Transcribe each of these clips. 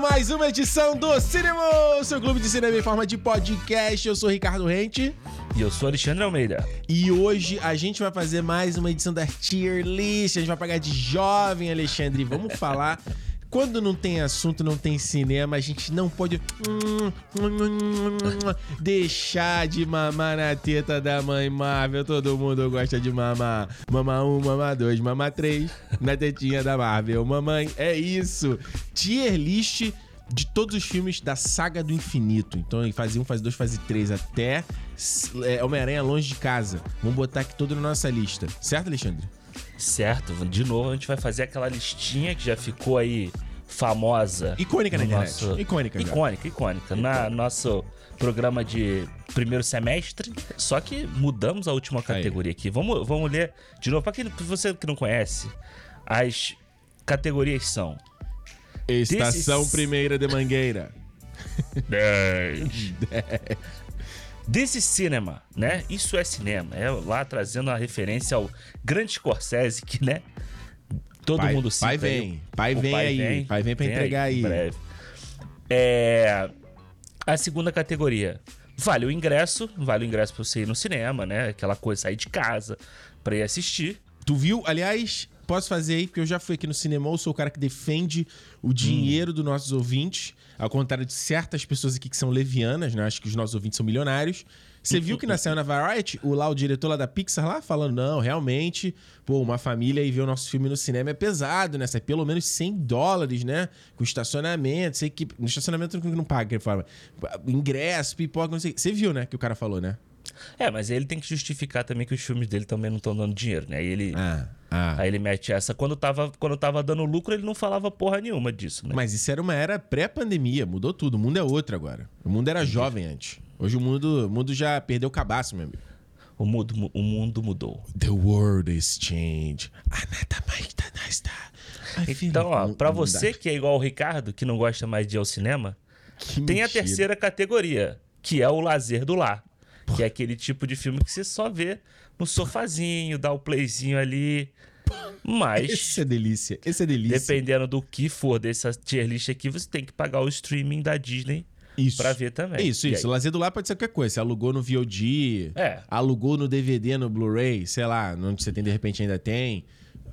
começando mais uma edição do Cinema, seu clube de cinema em forma de podcast. Eu sou Ricardo Rente. E eu sou Alexandre Almeida. E hoje a gente vai fazer mais uma edição da Tier List. A gente vai pagar de jovem, Alexandre. Vamos falar quando não tem assunto, não tem cinema, a gente não pode deixar de mamar na teta da mãe Marvel. Todo mundo gosta de mamar. Mama 1, mama 2, mama 3 na tetinha da Marvel. Mamãe, é isso. Tier list de todos os filmes da saga do infinito. Então, fase 1, fase 2, fase 3, até é, Homem-Aranha Longe de Casa. Vamos botar aqui tudo na nossa lista. Certo, Alexandre? Certo, de novo a gente vai fazer aquela listinha que já ficou aí famosa. Icônica na internet. Nosso... Icônica, icônica, icônica. Na nosso programa de primeiro semestre. Só que mudamos a última categoria aí. aqui. Vamos, vamos ler de novo. Para você que não conhece, as categorias são. Estação Primeira de Mangueira. 10. 10. This is Cinema, né? Isso é cinema. É lá trazendo a referência ao grande Scorsese, que, né? Todo pai, mundo cita. Pai vem, pai vem pai aí. Vem, pai vem pra vem entregar aí. aí. Breve. É, a segunda categoria. Vale o ingresso, vale o ingresso pra você ir no cinema, né? Aquela coisa, sair de casa pra ir assistir. Tu viu? Aliás, posso fazer aí, porque eu já fui aqui no cinema, eu sou o cara que defende o dinheiro hum. dos nossos ouvintes, ao contrário de certas pessoas aqui que são levianas, né? Acho que os nossos ouvintes são milionários. Você viu que na cena Variety, o lá, o diretor lá da Pixar lá, falando, não, realmente, pô, uma família e ver o nosso filme no cinema é pesado, né? Sai pelo menos 100 dólares, né? Com estacionamento, sei que... No estacionamento não paga, que ele fala. Ingresso, pipoca, não sei. Você viu, né? Que o cara falou, né? É, mas ele tem que justificar também que os filmes dele também não estão dando dinheiro, né? Aí ele, ah, ah. aí ele mete essa. Quando tava, quando tava dando lucro, ele não falava porra nenhuma disso, né? Mas isso era uma era pré-pandemia, mudou tudo. O mundo é outro agora. O mundo era Entendi. jovem antes. Hoje o mundo, o mundo já perdeu o cabaço, meu amigo. O mundo, o mundo mudou. The world is changed. Então, ó, pra você que é igual o Ricardo, que não gosta mais de ir ao cinema, que tem mentira. a terceira categoria, que é o lazer do lar. Que é aquele tipo de filme que você só vê no sofazinho, dá o playzinho ali. Mas. Esse é delícia. Esse é delícia. Dependendo do que for dessa tier list aqui, você tem que pagar o streaming da Disney isso. pra ver também. Isso, e isso. Aí? Lazer do lar pode ser qualquer coisa. Você alugou no VOD, é. alugou no DVD, no Blu-ray, sei lá, onde você tem, de repente ainda tem.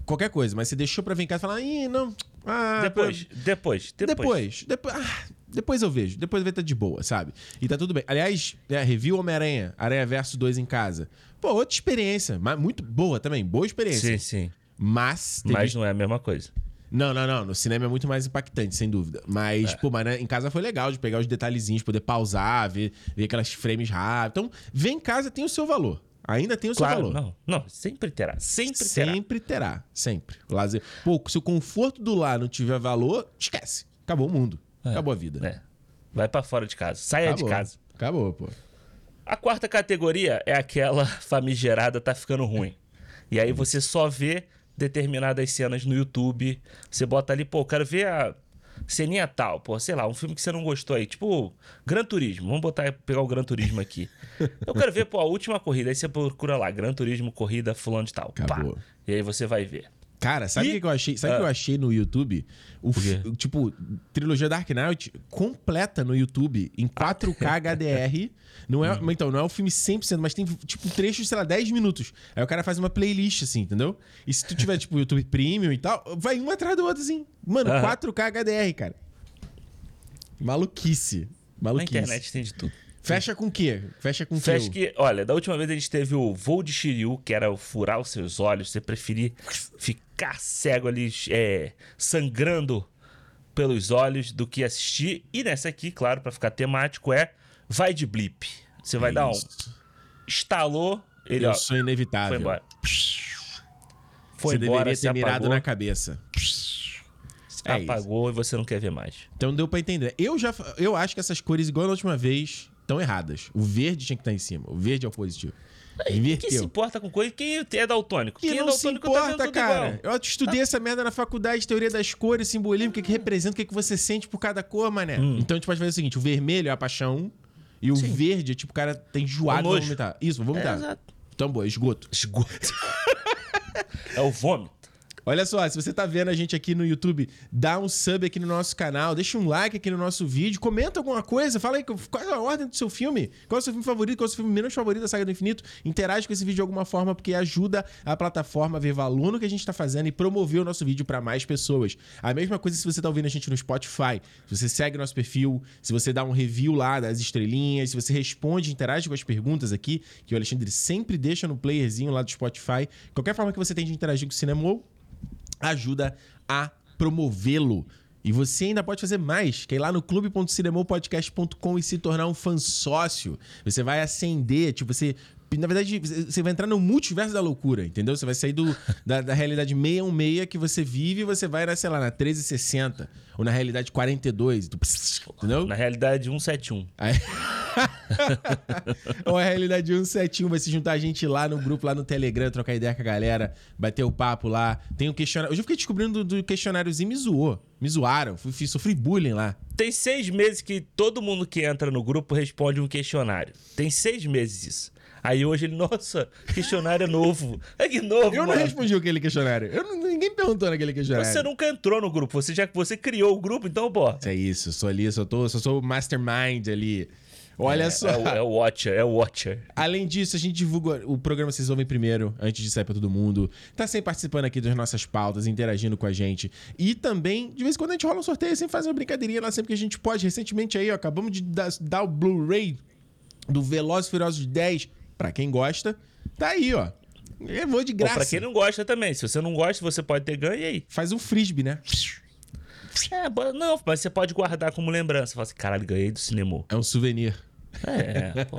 Qualquer coisa, mas você deixou pra vir em casa e falar, ih, não. Ah, depois, pra... depois, depois. Depois. Depois. Ah, depois eu vejo. Depois vai estar de boa, sabe? E tá tudo bem. Aliás, é, review Homem-Aranha, Aranha Verso 2 em casa. Pô, outra experiência. Mas muito boa também. Boa experiência. Sim, sim. Mas. Mas não é a mesma coisa. Não, não, não. No cinema é muito mais impactante, sem dúvida. Mas, é. pô, mas né, em casa foi legal de pegar os detalhezinhos, poder pausar, ver, ver aquelas frames rápidas. Então, ver em casa tem o seu valor. Ainda tem o claro, seu valor. Não, não, sempre terá. Sempre, terá. Sempre terá. Sempre. Lazer. Pô, se o conforto do lar não tiver valor, esquece. Acabou o mundo. É. Acabou a vida. É. Vai para fora de casa. Saia Acabou. de casa. Acabou, pô. A quarta categoria é aquela famigerada tá ficando ruim. E aí você só vê determinadas cenas no YouTube. Você bota ali, pô, quero ver a ceninha tal, pô, sei lá, um filme que você não gostou aí, tipo Gran Turismo. Vamos botar pegar o Gran Turismo aqui. Eu quero ver, pô, a última corrida. Aí você procura lá, Gran Turismo, corrida, fulano de tal. Acabou. Pá. E aí você vai ver. Cara, sabe o que, que, eu achei? Sabe o ah. que eu achei no YouTube? O, tipo, trilogia Dark Knight completa no YouTube em 4K HDR. Não é, uhum. Então, não é um filme 100%, mas tem, tipo, trechos, sei lá, 10 minutos. Aí o cara faz uma playlist, assim, entendeu? E se tu tiver, tipo, YouTube Premium e tal, vai um atrás do outro, assim. Mano, uhum. 4K HDR, cara. Maluquice. Maluquice. Na internet tem de tudo. Fecha com o quê? Fecha com o Fecha que, olha, da última vez a gente teve o voo de Shiryu, que era o furar os seus olhos, você preferir ficar cego ali, é, sangrando pelos olhos do que assistir. E nessa aqui, claro, para ficar temático, é vai de blip. Você vai é dar um. Estalou, ele Eu ó, sou inevitável. Foi embora. Foi você embora, deveria ter mirado na cabeça. É apagou isso. e você não quer ver mais. Então deu para entender. Eu já eu acho que essas cores igual na última vez estão erradas. O verde tinha que estar em cima. O verde é o positivo. Inverteu. Quem se importa com coisa? Quem é daltônico? Quem é não se tá importa, tá cara. Igual. Eu estudei tá. essa merda na faculdade, teoria das cores, simbolismo, o que, que representa, o que, que você sente por cada cor, mané. Hum. Então a gente pode fazer o seguinte: o vermelho é a paixão e o Sim. verde é tipo, o cara tem enjoado pra vomitar. Isso, vou vomitar. É, exato. Então, boa, esgoto. Esgoto. é o vômito. Olha só, se você tá vendo a gente aqui no YouTube, dá um sub aqui no nosso canal, deixa um like aqui no nosso vídeo, comenta alguma coisa, fala aí qual é a ordem do seu filme, qual é o seu filme favorito, qual é o seu filme menos favorito da Saga do Infinito. Interage com esse vídeo de alguma forma, porque ajuda a plataforma a ver valor no que a gente tá fazendo e promover o nosso vídeo para mais pessoas. A mesma coisa se você tá ouvindo a gente no Spotify. Se você segue nosso perfil, se você dá um review lá das estrelinhas, se você responde, interage com as perguntas aqui, que o Alexandre sempre deixa no playerzinho lá do Spotify. Qualquer forma que você tem de interagir com o Cinema ajuda a promovê-lo. E você ainda pode fazer mais, que é ir lá no clube.cinemopodcast.com e se tornar um fã sócio. Você vai acender, tipo, você na verdade, você vai entrar no multiverso da loucura, entendeu? Você vai sair do, da, da realidade 616 que você vive e você vai, na, sei lá, na 1360. Ou na realidade 42. Tu, entendeu? Na realidade 171. Aí... ou a realidade 171 vai se juntar a gente lá no grupo, lá no Telegram, trocar ideia com a galera, bater o papo lá. Tem um questionário. Eu já fiquei descobrindo do, do questionáriozinho e me zoou. Me zoaram. Fui, sofri bullying lá. Tem seis meses que todo mundo que entra no grupo responde um questionário. Tem seis meses isso. Aí hoje ele, nossa, questionário é novo. É que novo, Eu mano. não respondi aquele questionário. Eu não, ninguém perguntou naquele questionário. Você nunca entrou no grupo, você já você criou o grupo, então, pô. É isso, eu sou ali, só, tô, só sou o mastermind ali. Olha é, só. É o, é o Watcher, é o Watcher. Além disso, a gente divulga o programa Vocês Ouvem Primeiro, antes de sair pra todo mundo. Tá sempre participando aqui das nossas pautas, interagindo com a gente. E também, de vez em quando a gente rola um sorteio, sempre faz uma brincadeirinha lá sempre que a gente pode. Recentemente aí, ó, acabamos de dar, dar o Blu-ray do Velozes e Furiosos 10 Pra quem gosta, tá aí, ó. Eu vou de graça. Ou pra quem não gosta também. Se você não gosta, você pode ter ganho e aí. Faz um frisbee, né? É, não, mas você pode guardar como lembrança. Fala assim, caralho, ganhei do cinema. É um souvenir. É, pô.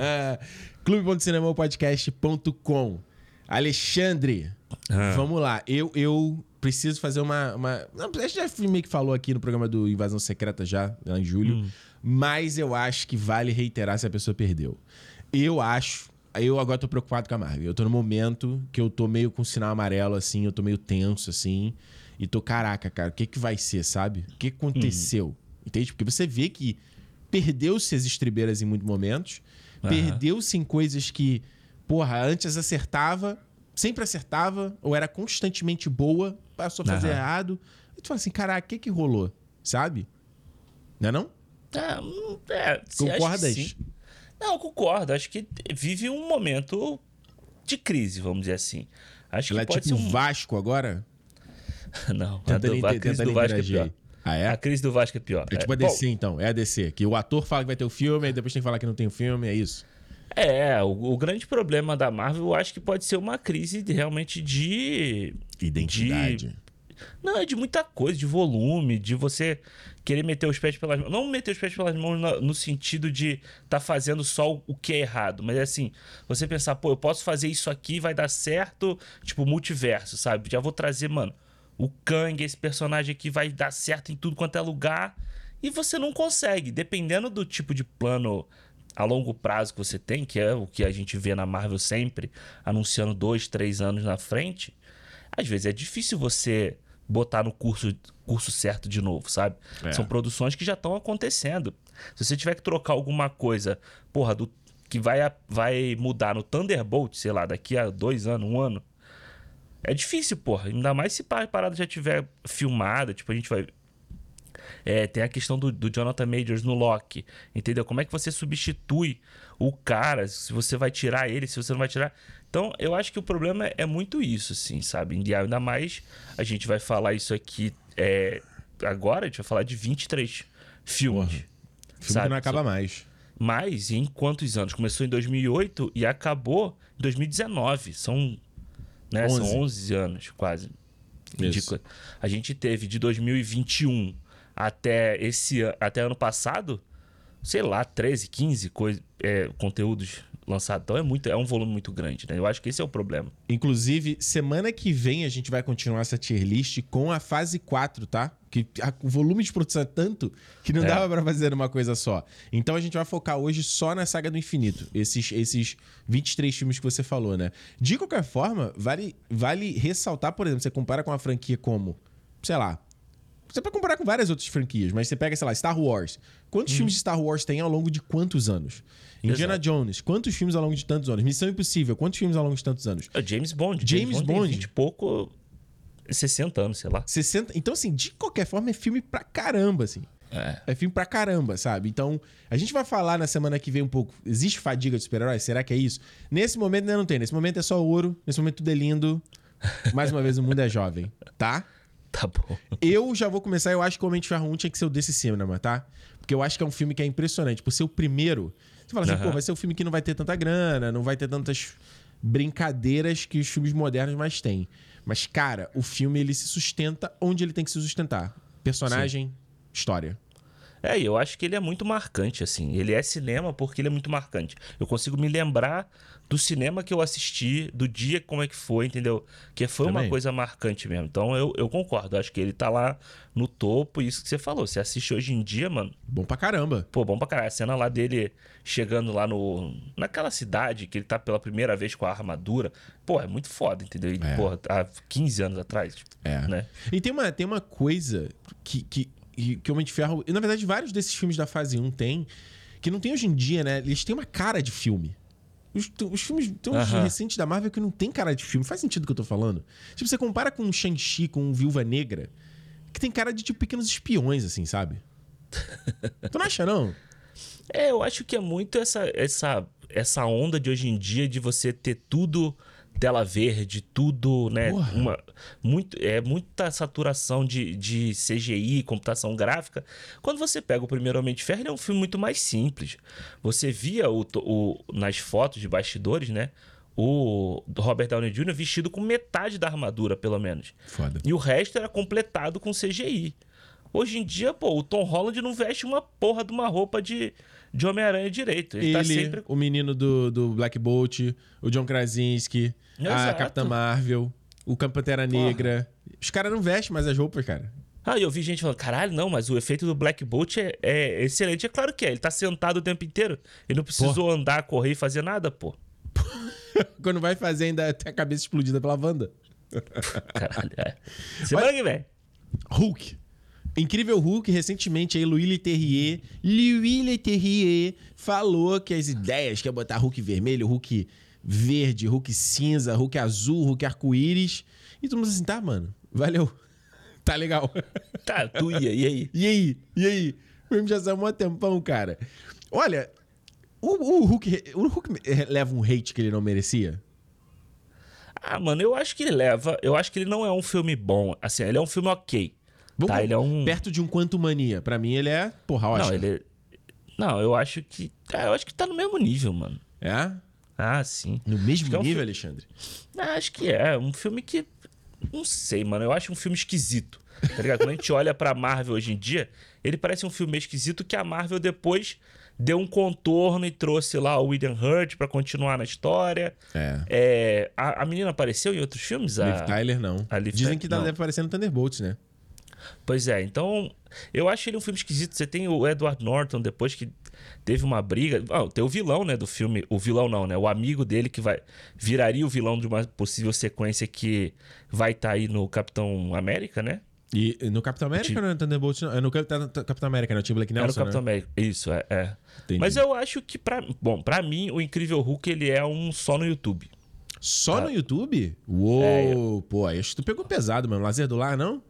Clube.cinemopodcast.com Alexandre, ah. vamos lá. Eu, eu preciso fazer uma. uma... A gente já meio que falou aqui no programa do Invasão Secreta já, lá em julho. Hum. Mas eu acho que vale reiterar se a pessoa perdeu. Eu acho. Eu agora tô preocupado com a Marvel. Eu tô no momento que eu tô meio com sinal amarelo, assim, eu tô meio tenso, assim. E tô, caraca, cara, o que que vai ser, sabe? O que aconteceu? Uhum. Entende? Porque você vê que perdeu-se as estribeiras em muitos momentos. Uhum. Perdeu-se em coisas que, porra, antes acertava, sempre acertava, ou era constantemente boa, passou a fazer uhum. errado. E tu fala assim, caraca, o que que rolou? Sabe? Não é não? É, é Concordas? Não, concordo. Acho que vive um momento de crise, vamos dizer assim. Acho Ela que é tipo um... Vasco agora? Não, a, do, a crise do Vasco é pior. Ah, é? A crise do Vasco é pior. É tipo a DC, Bom, então. É a DC. Que o ator fala que vai ter o filme, e depois tem que falar que não tem o filme, é isso. É, o, o, grande problema da Marvel, eu acho que pode ser uma crise de, realmente de. Identidade. De, não, é de muita coisa, de volume, de você querer meter os pés pelas mãos. Não meter os pés pelas mãos no, no sentido de tá fazendo só o que é errado, mas é assim, você pensar, pô, eu posso fazer isso aqui, vai dar certo, tipo, multiverso, sabe? Já vou trazer, mano, o Kang, esse personagem aqui vai dar certo em tudo quanto é lugar. E você não consegue, dependendo do tipo de plano a longo prazo que você tem, que é o que a gente vê na Marvel sempre, anunciando dois, três anos na frente, às vezes é difícil você botar no curso, curso certo de novo, sabe? É. São produções que já estão acontecendo. Se você tiver que trocar alguma coisa, porra, do, que vai, vai mudar no Thunderbolt, sei lá, daqui a dois anos, um ano, é difícil, porra. Ainda mais se a parada já tiver filmada, tipo, a gente vai. É, tem a questão do, do, Jonathan Majors no Loki, entendeu? Como é que você substitui o cara, se você vai tirar ele, se você não vai tirar. Então, eu acho que o problema é, muito isso, assim, sabe? Ainda mais a gente vai falar isso aqui é, agora, a gente vai falar de 23 filmes. Porra. Filme sabe? que não acaba mais. Mas em quantos anos? Começou em 2008 e acabou em 2019. São, né, 11. são 11 anos, quase. Isso. A gente teve de 2021 até esse até ano passado, sei lá, 13, 15 coisa, é, conteúdos lançado. Então é muito, é um volume muito grande, né? Eu acho que esse é o problema. Inclusive, semana que vem a gente vai continuar essa tier list com a fase 4, tá? Que a, o volume de produção é tanto que não é. dava para fazer uma coisa só. Então a gente vai focar hoje só na saga do infinito. Esses, esses 23 filmes que você falou, né? De qualquer forma, vale, vale ressaltar, por exemplo, você compara com uma franquia como, sei lá, você pode comparar com várias outras franquias, mas você pega, sei lá, Star Wars. Quantos hum. filmes de Star Wars tem ao longo de quantos anos? Indiana Exato. Jones, quantos filmes ao longo de tantos anos? Missão Impossível, quantos filmes ao longo de tantos anos? É James Bond. James, James Bond. 20 pouco. 60 anos, sei lá. 60. Então, assim, de qualquer forma, é filme pra caramba, assim. É. É filme pra caramba, sabe? Então, a gente vai falar na semana que vem um pouco. Existe fadiga de super-heróis? Será que é isso? Nesse momento ainda não tem. Nesse momento é só ouro. Nesse momento tudo é lindo. Mais uma vez, o mundo é jovem, tá? Tá bom. Eu já vou começar. Eu acho que o Homem de Ferro 1 tinha que ser o desse cinema, tá? Porque eu acho que é um filme que é impressionante. Por ser o primeiro. Você fala assim, Aham. pô, vai ser um filme que não vai ter tanta grana, não vai ter tantas brincadeiras que os filmes modernos mais têm. Mas, cara, o filme ele se sustenta onde ele tem que se sustentar: personagem, história. É, eu acho que ele é muito marcante, assim. Ele é cinema porque ele é muito marcante. Eu consigo me lembrar do cinema que eu assisti, do dia como é que foi, entendeu? Que foi uma Também. coisa marcante mesmo. Então eu, eu concordo. Acho que ele tá lá no topo. Isso que você falou. Você assiste hoje em dia, mano. Bom pra caramba. Pô, bom pra caralho. A cena lá dele chegando lá no. Naquela cidade que ele tá pela primeira vez com a armadura. Pô, é muito foda, entendeu? E, É. Pô, há 15 anos atrás. tipo, É. Né? E tem uma, tem uma coisa que, que, que Homem de Ferro. E na verdade, vários desses filmes da fase 1 tem, que não tem hoje em dia, né? Eles têm uma cara de filme. Os, os filmes uns Aham. recentes da Marvel que não tem cara de filme. Faz sentido o que eu tô falando. Tipo, você compara com o Shang-Chi, com o Viúva Negra, que tem cara de, tipo, pequenos espiões, assim, sabe? tu não acha, não? É, eu acho que é muito essa, essa, essa onda de hoje em dia de você ter tudo tela verde, tudo, né? Porra. Uma, muito, é muita saturação de, de CGI, computação gráfica. Quando você pega o primeiro Homem de Ferro, ele é um filme muito mais simples. Você via o, o- nas fotos de bastidores, né? O Robert Downey Jr. vestido com metade da armadura, pelo menos. Foda. E o resto era completado com CGI. Hoje em dia, pô, o Tom Holland não veste uma porra de uma roupa de, de Homem-Aranha direito. Ele, Ele, tá sempre. o menino do, do Black Bolt, o John Krasinski, a Exato. Capitã Marvel, o Pantera Negra. Os caras não vestem mais as roupas, cara. Ah, eu vi gente falando, caralho, não, mas o efeito do Black Bolt é, é excelente. É claro que é. Ele tá sentado o tempo inteiro. Ele não precisou andar, correr e fazer nada, pô. Quando vai fazer, ainda tem a cabeça explodida pela Wanda. Caralho, é. Semana que vem. Hulk. Incrível Hulk, recentemente aí, Louis Leterrier, Louis Leterrier falou que as ideias que é botar Hulk vermelho, Hulk verde, Hulk cinza, Hulk azul, Hulk arco-íris. E todo mundo assim, tá, mano, valeu. Tá legal. Tá, tu ia, e aí? E aí? E aí? O filme já saiu um tempão, cara. Olha, o, o Hulk, o Hulk leva um hate que ele não merecia? Ah, mano, eu acho que ele leva. Eu acho que ele não é um filme bom. Assim, ele é um filme ok. Vamos Tá, ele é um. Perto de um Quanto Mania. Pra mim, ele é, porra, Não, ótimo. ele. Não, eu acho que. Ah, eu acho que tá no mesmo nível, mano. É? Ah, sim. No mesmo que é um nível, fi- Alexandre? Ah, acho que é. Um filme que. Não sei, mano. Eu acho um filme esquisito. Tá ligado? Quando a gente olha pra Marvel hoje em dia, ele parece um filme esquisito que a Marvel depois deu um contorno e trouxe lá o William Hurt pra continuar na história. É. É, a, a menina apareceu em outros filmes? A- Liv Tyler, não. Liv Dizem que não. deve aparecer no Thunderbolts, né? Pois é, então eu acho ele um filme esquisito. Você tem o Edward Norton depois que teve uma briga. Ah, tem o vilão, né, do filme. O vilão não, né? O amigo dele que vai viraria o vilão de uma possível sequência que vai estar aí no Capitão América, né? E no Capitão América Ti- ou no Thunderbolts? Não, é no Cap- Capitão América, né? O Tim Black Era o Nelson, Capitão né? América. Isso, é. é. Mas eu acho que pra, bom, para mim o Incrível Hulk ele é um só no YouTube. Só Ah. no YouTube? Uou! Pô, aí acho que tu pegou pesado, mano. Lazer do lar, não?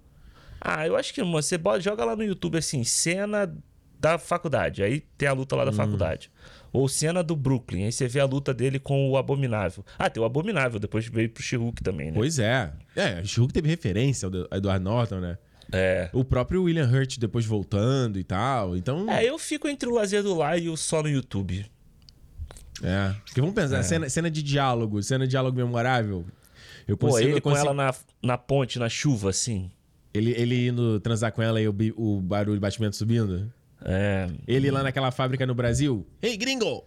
Ah, eu acho que mano, você bota, joga lá no YouTube assim, cena da faculdade. Aí tem a luta lá Hum. da faculdade. Ou cena do Brooklyn. Aí você vê a luta dele com o Abominável. Ah, tem o Abominável, depois veio pro She-Hulk também, né? Pois é. É, o Hulk teve referência ao Edward Norton, né? É. O próprio William Hurt depois voltando e tal. Então. É, eu fico entre o Lazer do Lar e o só no YouTube. É. Porque vamos pensar, cena, cena de diálogo, cena de diálogo memorável. Eu Pô, consigo, ele eu com consigo- ela na, na ponte, na chuva, assim. Ele, ele indo transar com ela e o, o barulho de batimento subindo. É. Ele lá naquela fábrica no Brasil. Ei, gringo!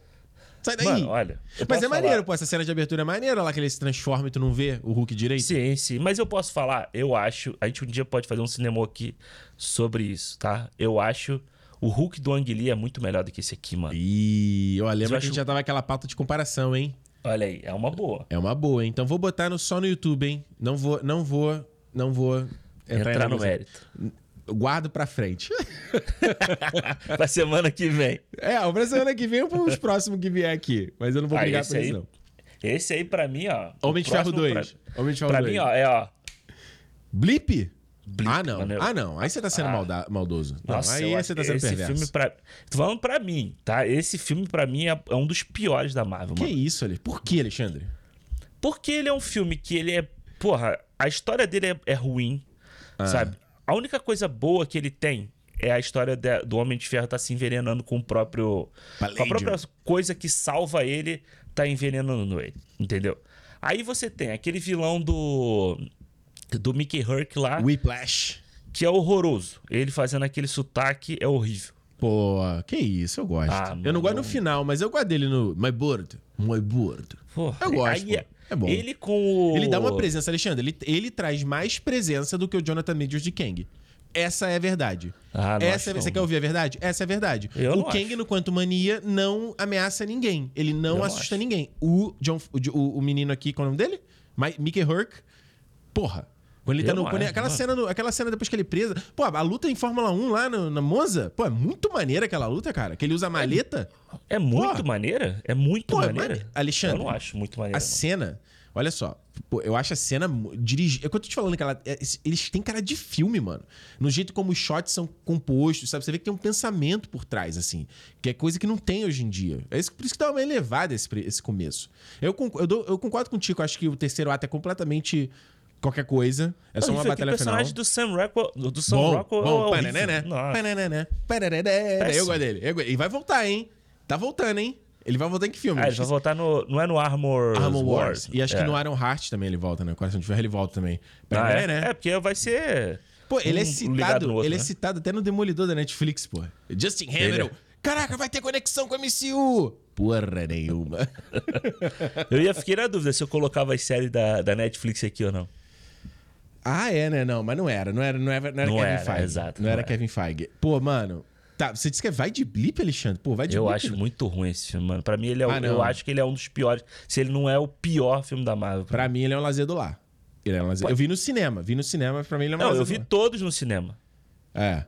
Sai daí! Mano, olha. Mas é maneiro, falar- pô. Essa cena de abertura é maneira lá que ele se transforma e tu não vê o Hulk direito. Sim, sim. Mas eu posso falar, eu acho. A gente um dia pode fazer um cinema aqui sobre isso, tá? Eu acho. O Hulk do Ang Lee é muito melhor do que esse aqui, mano. E ó, lembra eu que a acho- gente já tava aquela pauta de comparação, hein? Olha aí, é uma boa. É uma boa, hein? Então vou botar no, só no YouTube, hein? Não vou, não vou, não vou entrar, Entrar no mérito. Guardo pra frente. pra semana que vem. é, o pra semana que vem ou pros próximos que vier aqui. Mas eu não vou Ah, brigar por aí, isso, não. Esse aí, pra mim, ó. Homem de Ferro próximo 2. Pra, Homem de Ferro pra 2. mim, ó, é, ó. Blip? Blip, ah, não. Ah, não. Aí você tá sendo Ah. malda- maldoso. Não, Nossa, aí você tá sendo esse perverso. filme pra... Tô falando pra mim, tá? Esse filme pra mim é, é um dos piores da Marvel, Que mano. isso, ali? Por que, Alexandre? Porque ele é um filme que ele é... Porra, a história dele é, é ruim, Ah. sabe? A única coisa boa que ele tem é a história de- do Homem de Ferro tá se envenenando com o próprio... Com a própria coisa que salva ele, tá envenenando ele, entendeu? Aí você tem aquele vilão do... Do Mickey Herc lá, Whiplash. que é horroroso. Ele fazendo aquele sotaque é horrível. Pô, que isso, eu gosto. Ah, eu não gosto no final, mas eu gosto dele no My Bird. My Bird. Porra, Eu gosto, aí pô. É bom. Ele com o... Ele dá uma presença, Alexandre. Ele, ele traz mais presença do que o Jonathan Majors de Kang. Essa é a verdade. Ah, não Essa é, você não. quer ouvir a verdade? Essa é a verdade. Eu o não Kang, acho. no Quanto Mania, não ameaça ninguém. Ele não Eu não assusta acho. ninguém. O, John, o, o- menino aqui, qual é o nome dele? Mi- Mickey Herc. Porra. Quando ele tá no. quando acho, aquela, cena no- aquela cena depois que ele é preso. Pô, a luta em Fórmula 1 lá no- na Monza. Pô, é muito maneira aquela luta, cara. Que ele usa a maleta. É muito Pô. maneira? É muito Pô, é maneira? mane- Alexandre, Eu não acho muito maneira. A não. cena, olha só, pô, eu acho a cena dirigida. É que eu tô te falando, que ela, é- eles têm cara de filme, mano. No jeito como os shots são compostos, sabe? Você vê que tem um pensamento por trás, assim. Que é coisa que não tem hoje em dia. É isso, por isso que dá uma elevada esse, esse começo. Eu, eu, eu concordo contigo, eu acho que o terceiro ato é completamente qualquer coisa. É só uma batalha final. personagem do Sam Rockwell... Do Sam Bom, Rockwell bom, é horrível. panananá, Nossa. panananá, panananá. Eu gosto dele. eu E vai voltar, hein? Tá voltando, hein? Ele vai voltar em que filme? Ah, ele vai voltar no... Não é no Armor, Armor Wars. E acho é. que no Iron Heart também ele volta, né? Coração de Ferro ele volta também. Ah, é, é? né? é, porque vai ser... Pô, ele é um ligado citado, outro, ele é né? citado até no Demolidor da Netflix, pô. Justin Hamilton. é. Caraca, vai ter conexão com a MCU. Porra nenhuma. Eu ia fiquei na dúvida se eu colocava as séries da, da Netflix aqui ou não. Ah, é, né? Não, mas não era. Não era, não era, não era Não Kevin era, Feige. exato, Não, não era era. Kevin Feige. Pô, mano. Tá, você disse que é vai de blip, Alexandre? Pô, vai de Eu blip. acho muito ruim esse filme, mano. Pra mim, ele é o- Ah, não. eu acho que ele é um dos piores. Se ele não é o pior filme da Marvel. Pra mim, ele é um lazer do lar. Ele é um lazer... Eu vi no cinema. Vi no cinema, pra mim ele é um Não, lazer eu vi todos no cinema. É.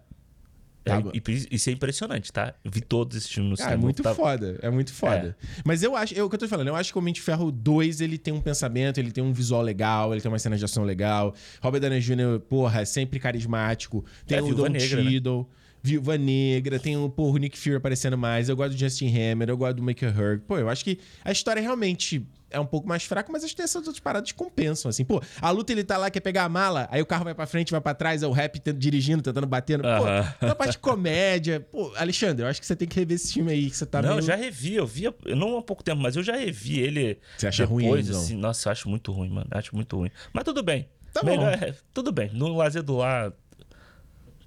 É, Tá e, isso é impressionante, tá? Eu vi todos esses filmes no Cara, cinema. é muito Tá- foda. É muito foda. Mas eu acho, é o que eu tô falando, eu acho que o Homem de Ferro 2, ele tem um pensamento, ele tem um visual legal, ele tem uma cena de ação legal. Robert Downey Jr., porra, é sempre carismático. Tem É, o Don Negra, né? Cheadle, Viúva Negra, tem o, porra, o Nick Fury aparecendo mais. Eu gosto do Justin Hammer, eu gosto do Mickey Herc. Pô, eu acho que a história realmente é um pouco mais fraca, mas acho que essas outras paradas compensam, assim. Pô, a luta ele tá lá, quer pegar a mala, aí o carro vai pra frente, vai pra trás, é o rap tendo- dirigindo, tentando bater. no- Pô, na parte de comédia. Pô, Alexandre, eu acho que você tem que rever esse filme aí, que você tá Não, meio... eu já revi, eu vi, não há pouco tempo, mas eu já revi ele. Você acha ruim, depois, então? assim, Nossa, eu acho muito ruim, mano. Acho muito ruim. Mas tudo bem. Tá bom. Melhor, é, tudo bem. No lazer do lar,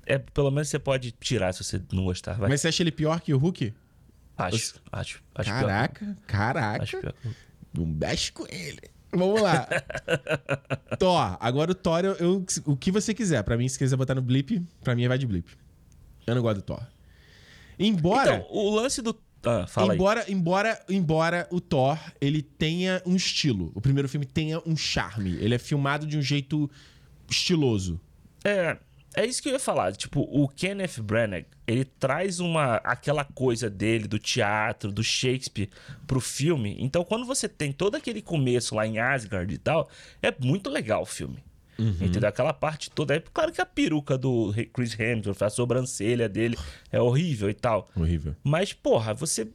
é, pelo menos você pode tirar se você não gostar. Vai. Mas você acha ele pior que o Hulk? acho, acho, acho pior. Caraca, caraca. Acho pior. Não mexe com ele. Vamos lá. Thor. Agora o Thor, eu, eu- o que você quiser. Pra mim, se quiser botar no blip, pra mim vai de blip. Eu não gosto do Thor. Embora... Então, o lance do. Ah, fala aí. embora, embora, embora o Thor ele tenha um estilo, o primeiro filme tenha um charme, ele é filmado de um jeito estiloso. É, é isso que eu ia falar. Tipo, o Kenneth Branagh, ele traz uma aquela coisa dele do teatro, do Shakespeare pro filme. Então, quando você tem todo aquele começo lá em Asgard e tal, é muito legal o filme. Entendeu? Aquela parte toda. É claro que a peruca do Chris Hemsworth, a sobrancelha dele é horrível e tal. Horrível. Mas, porra, você.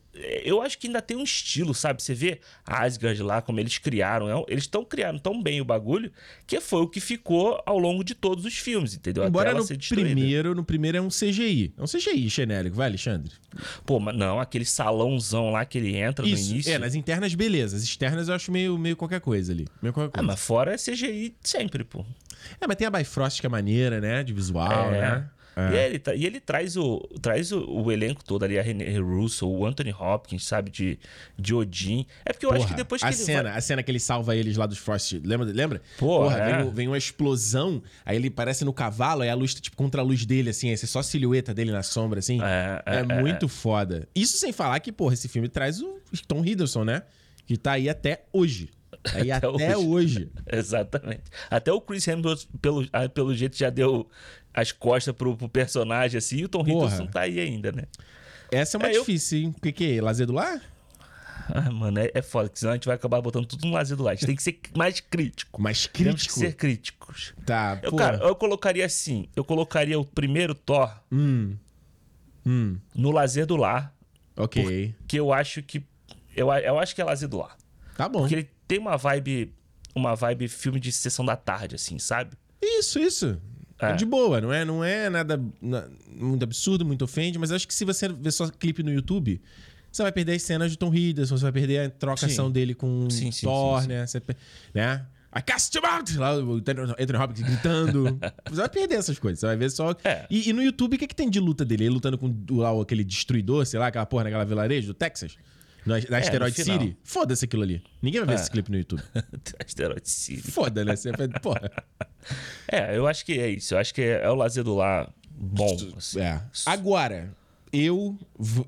Eu acho que ainda tem um estilo, sabe? Você vê Asgard lá, como eles criaram. é Eles estão criando tão bem o bagulho que foi o que ficou ao longo de todos os filmes, entendeu? Embora no primeiro, no primeiro é um CGI. É um CGI genérico, vai, Alexandre? Pô, mas não, aquele salãozão lá que ele entra Isso. no início. É, nas internas, beleza. As externas eu acho meio, meio qualquer coisa ali. Meio qualquer Ah, coisa. mas fora é CGI sempre, pô. É, mas tem a Bifrost que é maneira, né? De visual, é. né? E, ele, tra- e ele traz o, traz o, o elenco todo ali, a René Russo, o Anthony Hopkins, sabe, de, de Odin. É porque eu acho Porra, que depois que a ele cena, vai... a cena que ele salva eles lá dos Frost, lembra? lembra? Porra, vem, é. o- vem uma explosão, aí ele parece no cavalo, aí a luz tá tipo contra a luz dele, assim, aí você só a silhueta dele na sombra, assim. É, É, é, é, muito foda. Isso sem falar que, porra, esse filme traz o Tom Hiddleston, né? Que tá aí até hoje. Tá aí até, Até hoje. Exatamente. Até o Chris Hemsworth, pelo, ah, pelo jeito, já deu as costas pro, pro personagem, assim, e o Tom Porra. Hiddleston tá aí ainda, né? Essa é uma É, eu- difícil, hein? O que que é? Lazer do lar? Ah, mano, é, é foda, senão a gente vai acabar botando tudo no lazer do lado. A gente tem que ser mais crítico. Mais Temos que crítico. ser críticos. Tá, Eu, cara, eu colocaria assim: eu colocaria o primeiro Thor Hum. Hum. no lazer do lar, Ok. que eu acho que. Eu, eu acho que é lazer do lar. Tá bom. Porque ele tem uma vibe. Uma vibe filme de sessão da tarde, assim, sabe? Isso, isso. É. É. De boa, não é, não é nada na- muito absurdo, muito ofende, mas acho que se você ver só clipe no YouTube, você vai perder as cenas de Tom Hiddleston, você vai perder a trocação Sim. dele com Sim, sim, Thor, né? Você, né? I cast you out! Lá o Anthony Hopkins gritando. você vai perder essas coisas, você vai ver só... É. E, e no YouTube, o que, que tem de luta dele? Ele lutando com lá, aquele destruidor, sei lá, aquela porra naquela vilarejo do Texas? Na, na Asteroid É, final. City? Foda-se aquilo ali. Ninguém vai ver É. esse clipe no YouTube. Asteroid City. Foda, né? Você vai, porra. É, eu acho que é isso. Eu acho que é, é o lazer do lar bom. assim. É. Agora, eu,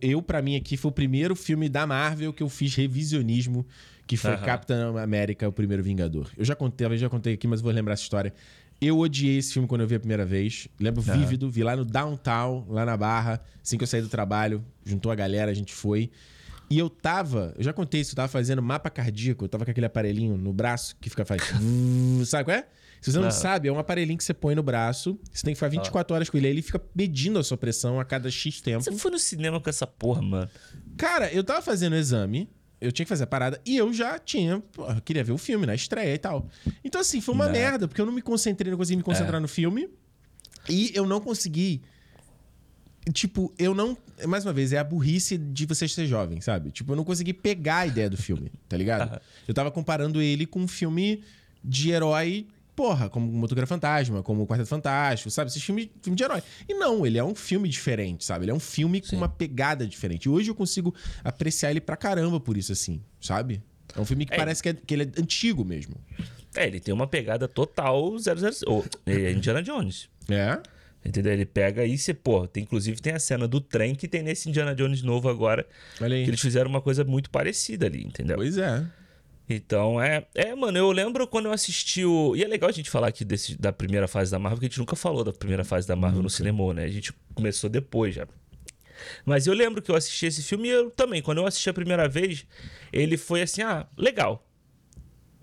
eu para mim aqui foi o primeiro filme da Marvel que eu fiz revisionismo, que foi Aham. Capitão América, o primeiro Vingador. Eu já contei, talvez já contei aqui, mas vou lembrar essa história. Eu odiei esse filme quando eu vi a primeira vez. Lembro vívido, vi lá no Downtown, lá na Barra, assim que eu saí do trabalho, juntou a galera, a gente foi. E eu tava, eu já contei isso, eu tava fazendo mapa cardíaco, eu tava com aquele aparelhinho no braço que fica faz. sabe qual é? Se você não Não. sabe, é um aparelhinho que você põe no braço, você tem que ficar 24 horas com ele, aí ele fica medindo a sua pressão a cada X tempo. Você foi no cinema com essa porra, mano. Cara, eu tava fazendo o exame, eu tinha que fazer a parada, e eu já tinha. eu queria ver o filme na estreia e tal. Então, assim, foi uma Né. merda, porque eu não me concentrei, não consegui me concentrar É. no filme. E eu não consegui. Tipo, eu não. Mais uma vez, é a burrice de você ser jovem, sabe? Tipo, eu não consegui pegar a ideia do filme, tá ligado? Eu tava comparando ele com um filme de herói. Porra, como Motogra Fantasma, como Quarteto Fantástico, sabe? Esses filmes filme de herói. E não, ele é um filme diferente, sabe? Ele é um filme com Sim. uma pegada diferente. E hoje eu consigo apreciar ele pra caramba por isso, assim, sabe? É um filme que É. parece que, é- que ele é antigo mesmo. É, ele tem uma pegada total 007. Ou, é Indiana Jones. É? Entendeu? Ele pega aí e você, pô, tem, inclusive tem a cena do trem que tem nesse Indiana Jones novo agora. Que eles fizeram uma coisa muito parecida ali, entendeu? Pois é. Então, é. É, mano, eu lembro quando eu assisti o. E é legal a gente falar aqui desse, da primeira fase da Marvel, porque a gente nunca falou da primeira fase da Marvel no cinema, né? A gente começou depois já. Mas eu lembro que eu assisti esse filme e eu também, quando eu assisti a primeira vez, ele foi assim, ah, legal.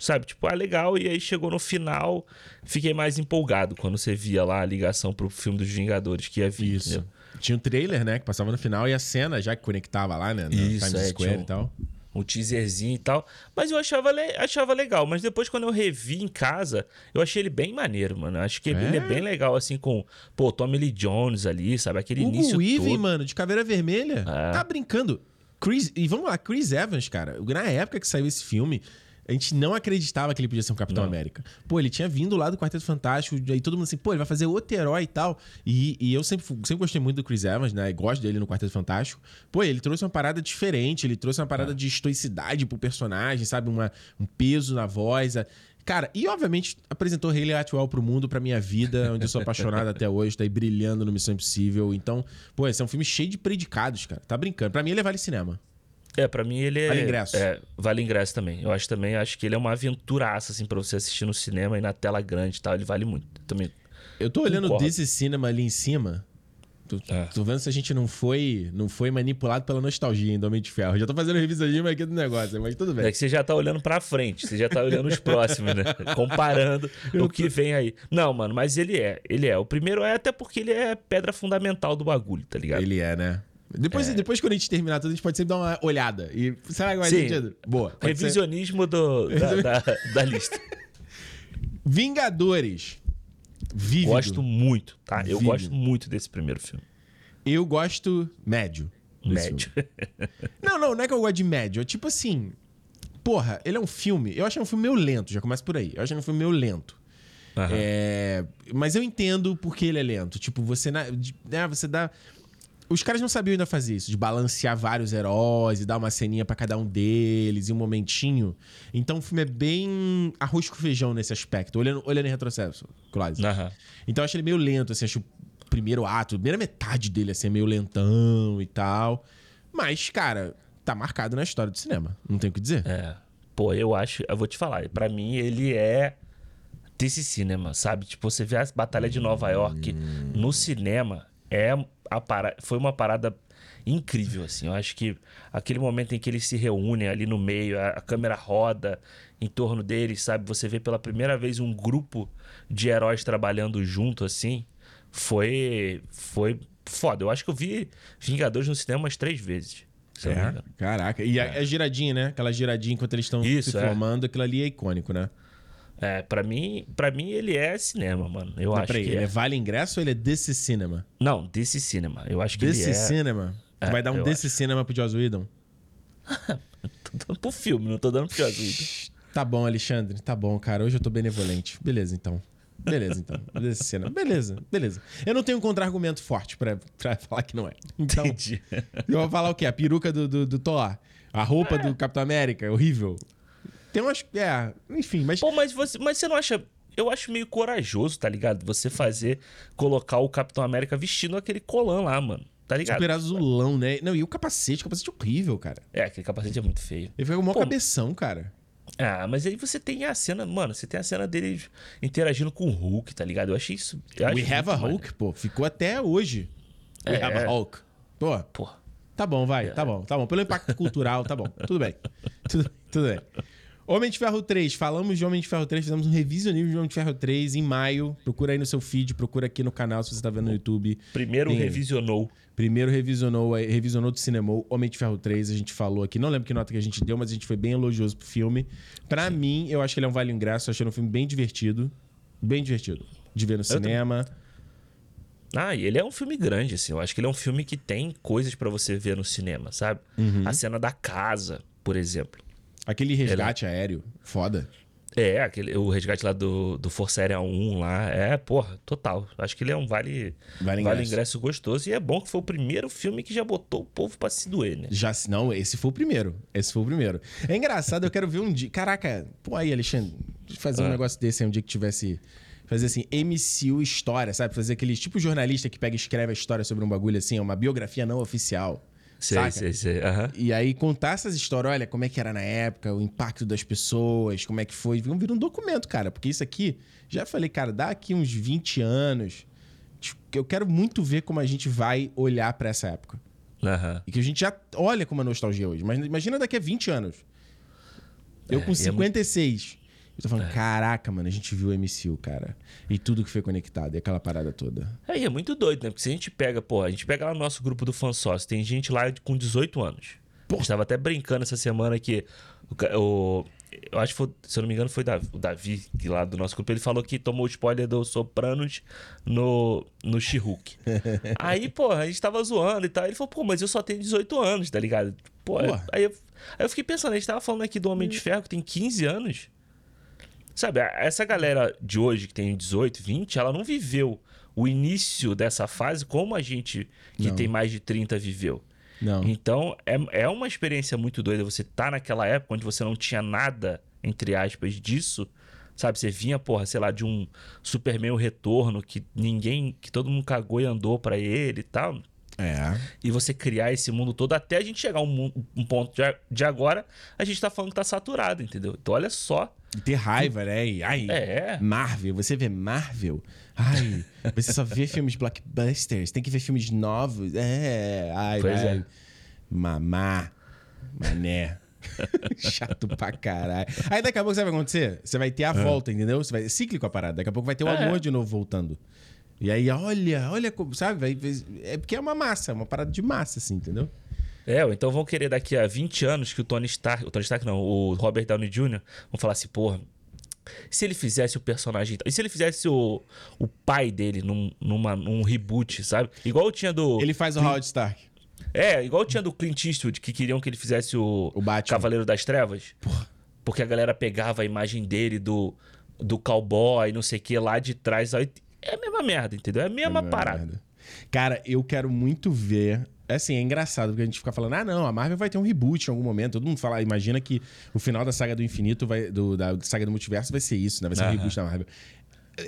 Sabe, tipo, ah, legal. E aí chegou no final, fiquei mais empolgado quando você via lá a ligação pro filme dos Vingadores que ia vir. Isso. Tinha um trailer, né? Que passava no final e a cena já que conectava lá, né? No Isso, Times é, Square um- e tal. um teaserzinho e tal. Mas eu achava, le- achava legal. Mas depois, quando eu revi em casa, eu achei ele bem maneiro, mano. Acho que ele é bem legal, assim, com, pô, Tommy Lee Jones ali, sabe? Aquele Hugo início Weaving, todo. mano, de caveira vermelha. É. Tá brincando. Chris, e vamos lá, Chris Evans, cara. Na época que saiu esse filme, a gente não acreditava que ele podia ser um Capitão Não. América. Pô, ele tinha vindo lá do Quarteto Fantástico, e aí todo mundo assim, pô, ele vai fazer outro herói e tal. E, e eu sempre, sempre gostei muito do Chris Evans, né? E gosto dele no Quarteto Fantástico. Pô, ele trouxe uma parada diferente, ele trouxe uma É. parada de estoicidade pro personagem, sabe? Uma, um peso na voz. a- Cara, e obviamente apresentou Hayley Atwell pro mundo, pra minha vida, onde eu sou apaixonado até hoje, tá aí brilhando no Missão Impossível. Então, pô, esse é um filme cheio de predicados, cara. Tá brincando. Pra mim, ele vale cinema. É, pra mim ele é... Vale ingresso. É, vale ingresso também. Eu acho também, acho que ele é uma aventuraça, assim, pra você assistir no cinema e na tela grande e tal. Ele vale muito. Também. Eu tô olhando Concordo. desse cinema ali em cima. Tô, É. tô vendo se a gente não foi, não foi manipulado pela nostalgia em do Homem de Ferro. Já tô fazendo revisionismo aqui do negócio, mas tudo bem. É que você já tá olhando pra frente, você já tá olhando os próximos, né? Comparando o que vem aí. Não, mano, mas ele é. Ele é. O primeiro é até porque ele é pedra fundamental do bagulho, tá ligado? Ele é, né? Depois, depois, quando a gente terminar tudo, a gente pode sempre dar uma olhada. E será que vai Sim. sentido? Boa. ser. Revisionismo do, da, da, da lista. Vingadores. Vívido. Gosto muito, tá? Eu Vívido. gosto muito desse primeiro filme. Eu gosto médio. Médio. Não, não, não é que eu gosto de médio. É tipo assim. Porra, ele é um filme. Eu acho que é um filme meio lento, já começa por aí. Eu acho que é um filme meio lento. É, mas eu entendo por que ele é lento. Tipo, você, na- de- né, você dá. Os caras não sabiam ainda fazer isso, de balancear vários heróis e dar uma ceninha pra cada um deles e um momentinho. Então o filme é bem arroz com feijão nesse aspecto, olhando, olhando em retrocesso, quase. Aham. Então eu acho ele meio lento, assim, acho o primeiro ato, a primeira metade dele assim, é meio lentão e tal. Mas, cara, tá marcado na história do cinema. Não tem o que dizer. É. Pô, eu acho, eu vou te falar, pra mim ele é desse cinema, sabe? Tipo, você vê a Batalha de Nova York no cinema, é a para... foi uma parada incrível, assim. Eu acho que aquele momento em que eles se reúnem ali no meio, a, a câmera roda em torno deles, sabe? Você vê pela primeira vez um grupo de heróis trabalhando junto, assim. Foi. Foi foda. Eu acho que eu vi Vingadores no cinema umas três vezes. É, caraca. E a, a giradinha, né? Aquela giradinha enquanto eles estão se é. formando, aquilo ali é icônico, né? É, pra mim, pra mim ele é cinema, mano. Eu Não, acho peraí, que ele é. é vale ingresso ou ele é desse cinema? Não, desse cinema. Eu acho que Desse ele é. cinema? Tu É, vai dar um desse cinema pro Joss Whedon? Tô dando pro filme, não tô dando pro Joss Tá bom, Alexandre. Tá bom, cara. Hoje eu tô benevolente. Beleza, então. Beleza, então. Desse cinema. Beleza, beleza. Eu não tenho um contra-argumento forte pra, pra falar que não é. Então, Entendi. eu vou falar o quê? A peruca do, do, do Thor. A roupa do Capitão América. é Horrível. Tem umas... É, enfim, mas... Pô, mas você, mas você não acha. Eu acho meio corajoso, tá ligado? Você fazer, colocar o Capitão América vestindo aquele colã lá, mano. Tá ligado? Super azulão, né? Não, e o capacete? O capacete é horrível, cara. É, aquele capacete é muito feio. Ele fica com o maior Pô, cabeção, cara. Ah, mas aí você tem a cena, mano, você tem a cena dele interagindo com o Hulk, tá ligado? Eu achei isso. Eu We acho have a maneiro. Hulk, pô. Ficou até hoje. We É. have a Hulk. Pô, Pô. tá bom, vai. Tá bom, tá bom. Pelo impacto cultural, tá bom. Tudo bem. Tudo, tudo bem. Homem de Ferro 3. Falamos de Homem de Ferro 3. Fizemos um revisionismo de Homem de Ferro 3 em maio. Procura aí no seu feed, procura aqui no canal se você tá vendo no YouTube. Primeiro Tem- revisionou. Primeiro revisionou, revisionou do cinema Homem de Ferro 3, a gente falou aqui. Não lembro que nota que a gente deu, mas a gente foi bem elogioso pro filme. Pra mim, eu acho que ele é um vale ingresso. Eu achei um filme bem divertido. Bem divertido. De ver no cinema. Ah, e ele é um filme grande, assim. Eu acho que ele é um filme que tem coisas pra você ver no cinema, sabe? Uhum. A cena da casa, por exemplo. Aquele resgate aéreo. Foda. É, aquele, o resgate lá do, do Força Aérea 1 lá. É, porra, total. Acho que ele é um vale, Vale vale ingresso. ingresso gostoso. E é bom que foi o primeiro filme que já botou o povo pra se doer, né? Já, não, esse foi o primeiro. Esse foi o primeiro. É engraçado, eu quero ver um dia. Caraca, pô, aí, Alexandre, fazer um Ah. negócio desse aí um dia que tivesse. Fazer assim, MCU história, sabe? Fazer aquele tipo jornalista que pega e escreve a história sobre um bagulho assim, é uma biografia não oficial. Sei, sei, sei. Aham. E aí contar essas histórias, olha, como é que era na época, o impacto das pessoas, como é que foi. Vamos vir um documento, cara. Porque isso aqui, já falei, cara, dá aqui uns 20 anos. tipo, Eu quero muito ver como a gente vai olhar pra essa época. Aham. E que a gente já olha com uma nostalgia hoje. Mas imagina daqui a 20 anos. Eu É, com e é 56. Eu tô falando, caraca, mano, a gente viu o MCU, cara. E tudo que foi conectado, e aquela parada toda. É, e é muito doido, né? Porque se a gente pega, pô, a gente pega lá no nosso grupo do fansócio, tem gente lá com 18 anos. Pô. A gente tava até brincando essa semana que o, o- eu acho que foi, se eu não me engano foi o Davi, que lá do nosso grupo, ele falou que tomou o spoiler do Sopranos no, no She-Hulk. aí, pô, a gente tava zoando e tal. Ele falou, pô, mas eu só tenho 18 anos, tá ligado? Pô, Pô. Aí, eu, aí eu fiquei pensando, a gente tava falando aqui do Homem de Ferro, que tem 15 anos. Sabe, essa galera de hoje que tem 18, 20, ela não viveu o início dessa fase como a gente que Não. tem mais de 30 viveu. Não. Então, é, é uma experiência muito doida você tá naquela época onde você não tinha nada, entre aspas, disso. Sabe, você vinha, porra, sei lá, de um Superman o Retorno que ninguém, que todo mundo cagou e andou pra ele e tal. É. E você criar esse mundo todo até a gente chegar a um, um ponto de, de agora, a gente tá falando que tá saturado, entendeu? Então, olha só. E ter raiva, né? E, ai, É. Marvel, você vê Marvel? Ai, você só vê filmes blockbusters, tem que ver filmes novos. É, ai, Pois vai. é. Mamá, mané. Chato pra caralho. Aí daqui a pouco sabe o que vai acontecer? Você vai ter a volta, entendeu? Você vai é cíclico a parada. Daqui a pouco vai ter o É. amor de novo voltando. E aí, olha, olha como, sabe? É porque é uma massa, uma parada de massa, assim, entendeu? É, então vão querer daqui a 20 anos que o Tony Stark, o Tony Stark não, o Robert Downey Jr. vão falar assim, porra, se ele fizesse o personagem, e se ele fizesse o, o pai dele num, numa, num reboot, sabe? Igual tinha do Ele faz o Howard Stark. É, igual tinha do Clint Eastwood que queriam que ele fizesse o, O Batman. Cavaleiro das Trevas. Porque a galera pegava a imagem dele do do cowboy, não sei o que lá de trás, aí é a mesma merda, entendeu? É a mesma Não, parada. merda. Cara, eu quero muito ver. Assim, é engraçado, porque a gente fica falando, ah, não, a Marvel vai ter um reboot em algum momento. Todo mundo fala, imagina que o final da saga do infinito, vai, do, da saga do multiverso, vai ser isso, né? Vai ser um Aham. reboot da Marvel.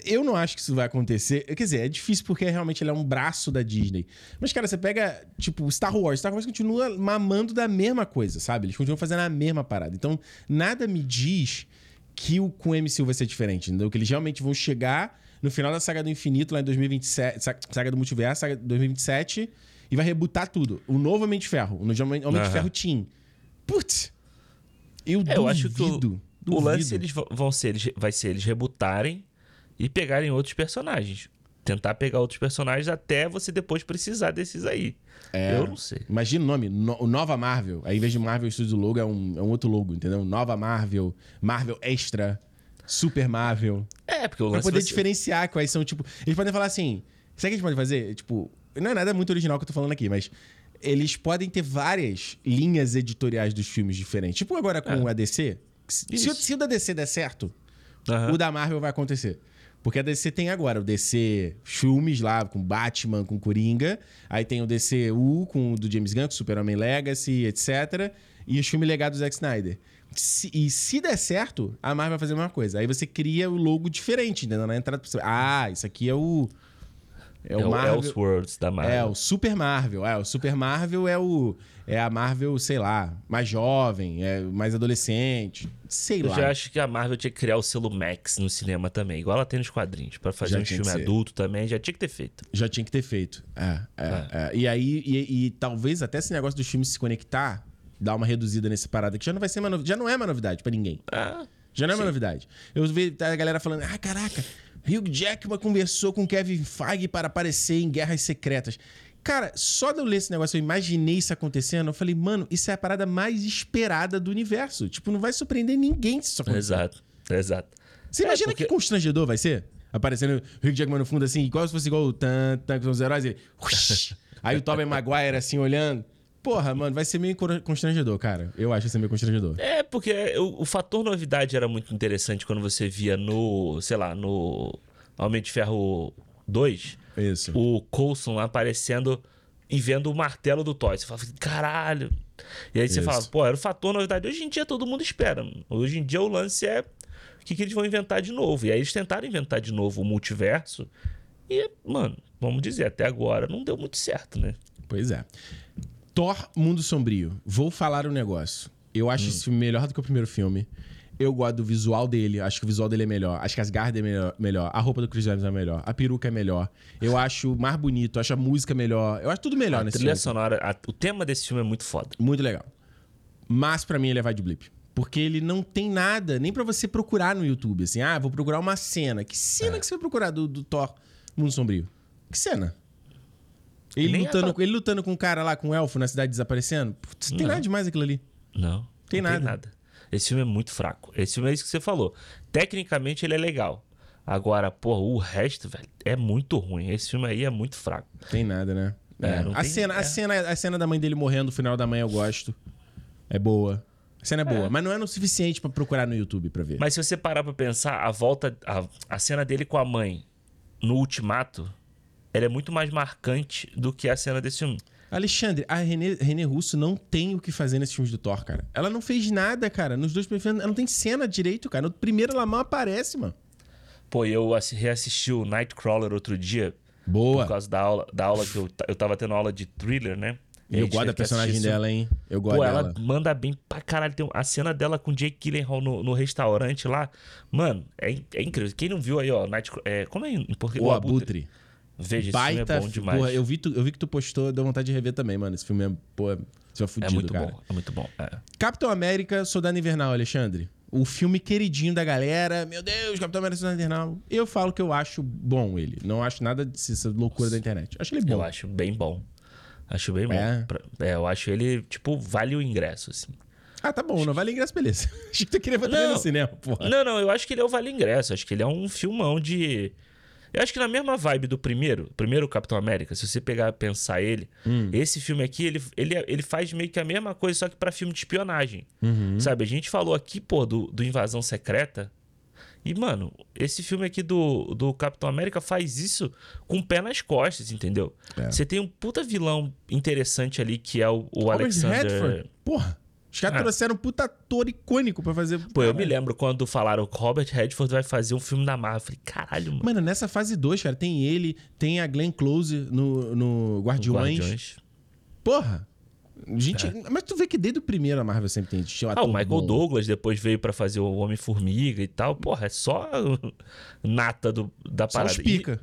Eu não acho que isso vai acontecer. Quer dizer, é difícil porque realmente ele é um braço da Disney. Mas, cara, você pega, tipo, Star Wars. Star Wars continua mamando da mesma coisa, sabe? Eles continuam fazendo a mesma parada. Então, nada me diz que o com o MCU vai ser diferente, entendeu? Que eles realmente vão chegar no final da saga do infinito, lá em 2027, sa- saga do multiverso, saga 2027, e vai rebutar tudo. O novo Homem de Ferro, o novo Homem de Aham. Ferro Team. Putz! Eu É, duvido. eu acho que o, o duvido. lance eles vão- ser, eles, vai ser eles rebutarem e pegarem outros personagens. Tentar pegar outros personagens até você depois precisar desses aí. É. Eu não sei. Imagina o nome, no, o Nova Marvel. Aí, em vez de Marvel Studios logo, é um, é um outro logo, entendeu? Nova Marvel, Marvel Extra, Super Marvel. É, porque o Pra lance poder vai ser- diferenciar quais são, tipo... Eles podem falar assim... Sabe o que a gente pode fazer? Tipo, não é nada muito original que eu tô falando aqui, mas... Eles podem ter várias linhas editoriais dos filmes diferentes. Tipo agora com a DC. Se, É. O- se o da DC der certo, Aham. o da Marvel vai acontecer. Porque a DC tem agora o DC filmes lá, com Batman, com Coringa. Aí tem o DCU com o do James Gunn, com Super-Homem Legacy, etc. E os filmes legados do Zack Snyder. Se- e se der certo, a Marvel vai fazer a mesma coisa. Aí você cria o logo diferente, entendeu? Na entrada. você- Ah, isso aqui é o. É É o Marvel. Elseworlds da Marvel. É, o Super Marvel. É, o Super Marvel é o. É a Marvel, sei lá, mais jovem, é mais adolescente. Sei Eu lá. já acho que a Marvel tinha que criar o selo Max no cinema também, igual ela tem nos quadrinhos, pra fazer Já um filme adulto também, já tinha que ter feito. Já tinha que ter feito. É, é, é. E aí, e, e talvez até esse negócio dos filmes se conectar, dar uma reduzida nesse parada, que já não vai ser uma novidade. Já não é uma novidade pra ninguém. Ah, Já não é uma novidade. Eu vi a galera falando, ah, caraca, Hugh Jackman conversou com Kevin Feige para aparecer em Guerras Secretas. Cara, só de eu ler esse negócio, eu imaginei isso acontecendo, eu falei, mano, isso é a parada mais esperada do universo. Tipo, não vai surpreender ninguém se isso acontecer. exato, exato. Você É, imagina porque- que constrangedor vai ser? Aparecendo o Hugh Jackman no fundo assim, igual se fosse igual o Tan, Tan, com os heróis, ele... Aí o Tobey Maguire assim, olhando. Porra, mano, vai ser meio constrangedor, cara. Eu acho que vai ser meio constrangedor. É, porque o, o fator novidade era muito interessante quando você via no, sei lá, no Homem de Ferro 2, Isso. o Coulson lá aparecendo e vendo o martelo do Thor. Você fala, assim, caralho. E aí você Isso. fala, pô, era o fator novidade. Hoje em dia todo mundo espera. Hoje em dia o lance é o que, que eles vão inventar de novo. E aí eles tentaram inventar de novo o multiverso. E, mano, vamos dizer, até agora não deu muito certo, né? Pois é. Thor Mundo Sombrio. Vou falar um negócio. Eu acho esse filme melhor do que o primeiro filme. Eu gosto do visual dele. Acho que o visual dele é melhor. Acho que as garras dele é melhor, melhor. A roupa do Chris Evans é melhor. A peruca é melhor. Eu acho mais bonito. Acho a música melhor. Eu acho tudo melhor A nesse trilha filme. sonora, a- o tema desse filme é muito foda. Muito legal. Mas pra mim ele é vai de blip. Porque ele não tem nada, nem pra você procurar no YouTube. Assim, ah, vou procurar uma cena. Que É. cena que você vai procurar do, do Thor Mundo Sombrio? Que cena? Ele Nem lutando, ele lutando com um cara lá, com um elfo na cidade desaparecendo. Putz, não tem nada demais aquilo ali. Não. Tem não nada. Esse filme é muito fraco. Esse filme é isso que você falou. Tecnicamente ele é legal. Agora, porra, o resto, velho, é muito ruim. Esse filme aí é muito fraco. Tem nada, né? É, É. A, tem- cena, é. a, cena, a cena da mãe dele morrendo, no final da mãe eu gosto. É boa. A cena é boa, mas não é o suficiente pra procurar no YouTube pra ver. Mas se você parar pra pensar, a volta, a, a cena dele com a mãe no Ultimato, ela é muito mais marcante do que a cena desse filme. Alexandre, a René, René Russo não tem o que fazer nesses filmes do Thor, cara. Ela não fez nada, cara. Nos dois primeiros filmes, ela não tem cena direito, cara. No primeiro, ela mal aparece, mano. Pô, eu assi- reassisti o Nightcrawler outro dia, Boa. por causa da aula, da aula que eu, eu tava tendo aula de thriller, né? E Eu gosto da personagem dela, hein? Eu gosto Pô, dela. ela manda bem pra caralho. Tem a cena dela com o Jake Gyllenhaal no, no restaurante lá. Mano, é, é incrível. Quem não viu aí, ó, Night, é, como é em português? O Abutre. Veja, esse Baita. filme é bom demais. Porra, eu vi, tu, eu vi que tu postou, deu vontade de rever também, mano. Esse filme é, pô, é, isso é fudido, muito cara. bom, é muito bom. é. Capitão América, Soldado Invernal, Alexandre. O filme queridinho da galera. Meu Deus, Capitão América, Soldado Invernal. Eu falo que eu acho bom ele. Não acho nada dessa loucura da internet. Acho ele bom. Eu acho bem bom. Acho bem bom. É? Pra- É, eu acho ele, tipo, vale o ingresso, assim. Ah, tá bom, não vale ingresso, beleza. Acho que tu queria Não. no cinema, porra. Não, não, eu acho que ele é o vale ingresso. Acho que ele é um filmão de. Eu acho que na mesma vibe do primeiro, primeiro Capitão América, se você pegar e pensar ele, Hum. esse filme aqui, ele, ele, ele faz meio que a mesma coisa, só que pra filme de espionagem. Uhum. Sabe? A gente falou aqui, pô, do, do Invasão Secreta. E, mano, esse filme aqui do, do Capitão América faz isso com o pé nas costas, entendeu? É. Você tem um puta vilão interessante ali, que é o, o Alexander. Redford. Porra. Os caras Ah. trouxeram um puta ator icônico pra fazer. Pô, eu me Caralho. lembro quando falaram que Robert Redford vai fazer um filme da Marvel. Eu falei, caralho, mano. Mano, nessa fase 2, cara, tem ele, tem a Glenn Close no, no Guardiões. Guardiões. Porra. Gente, mas tu vê que desde o primeiro a Marvel sempre tem tinha um Ah, o Michael bom. Douglas depois veio pra fazer o Homem-Formiga e tal. Porra, é só nata do, da Só parada. os pica.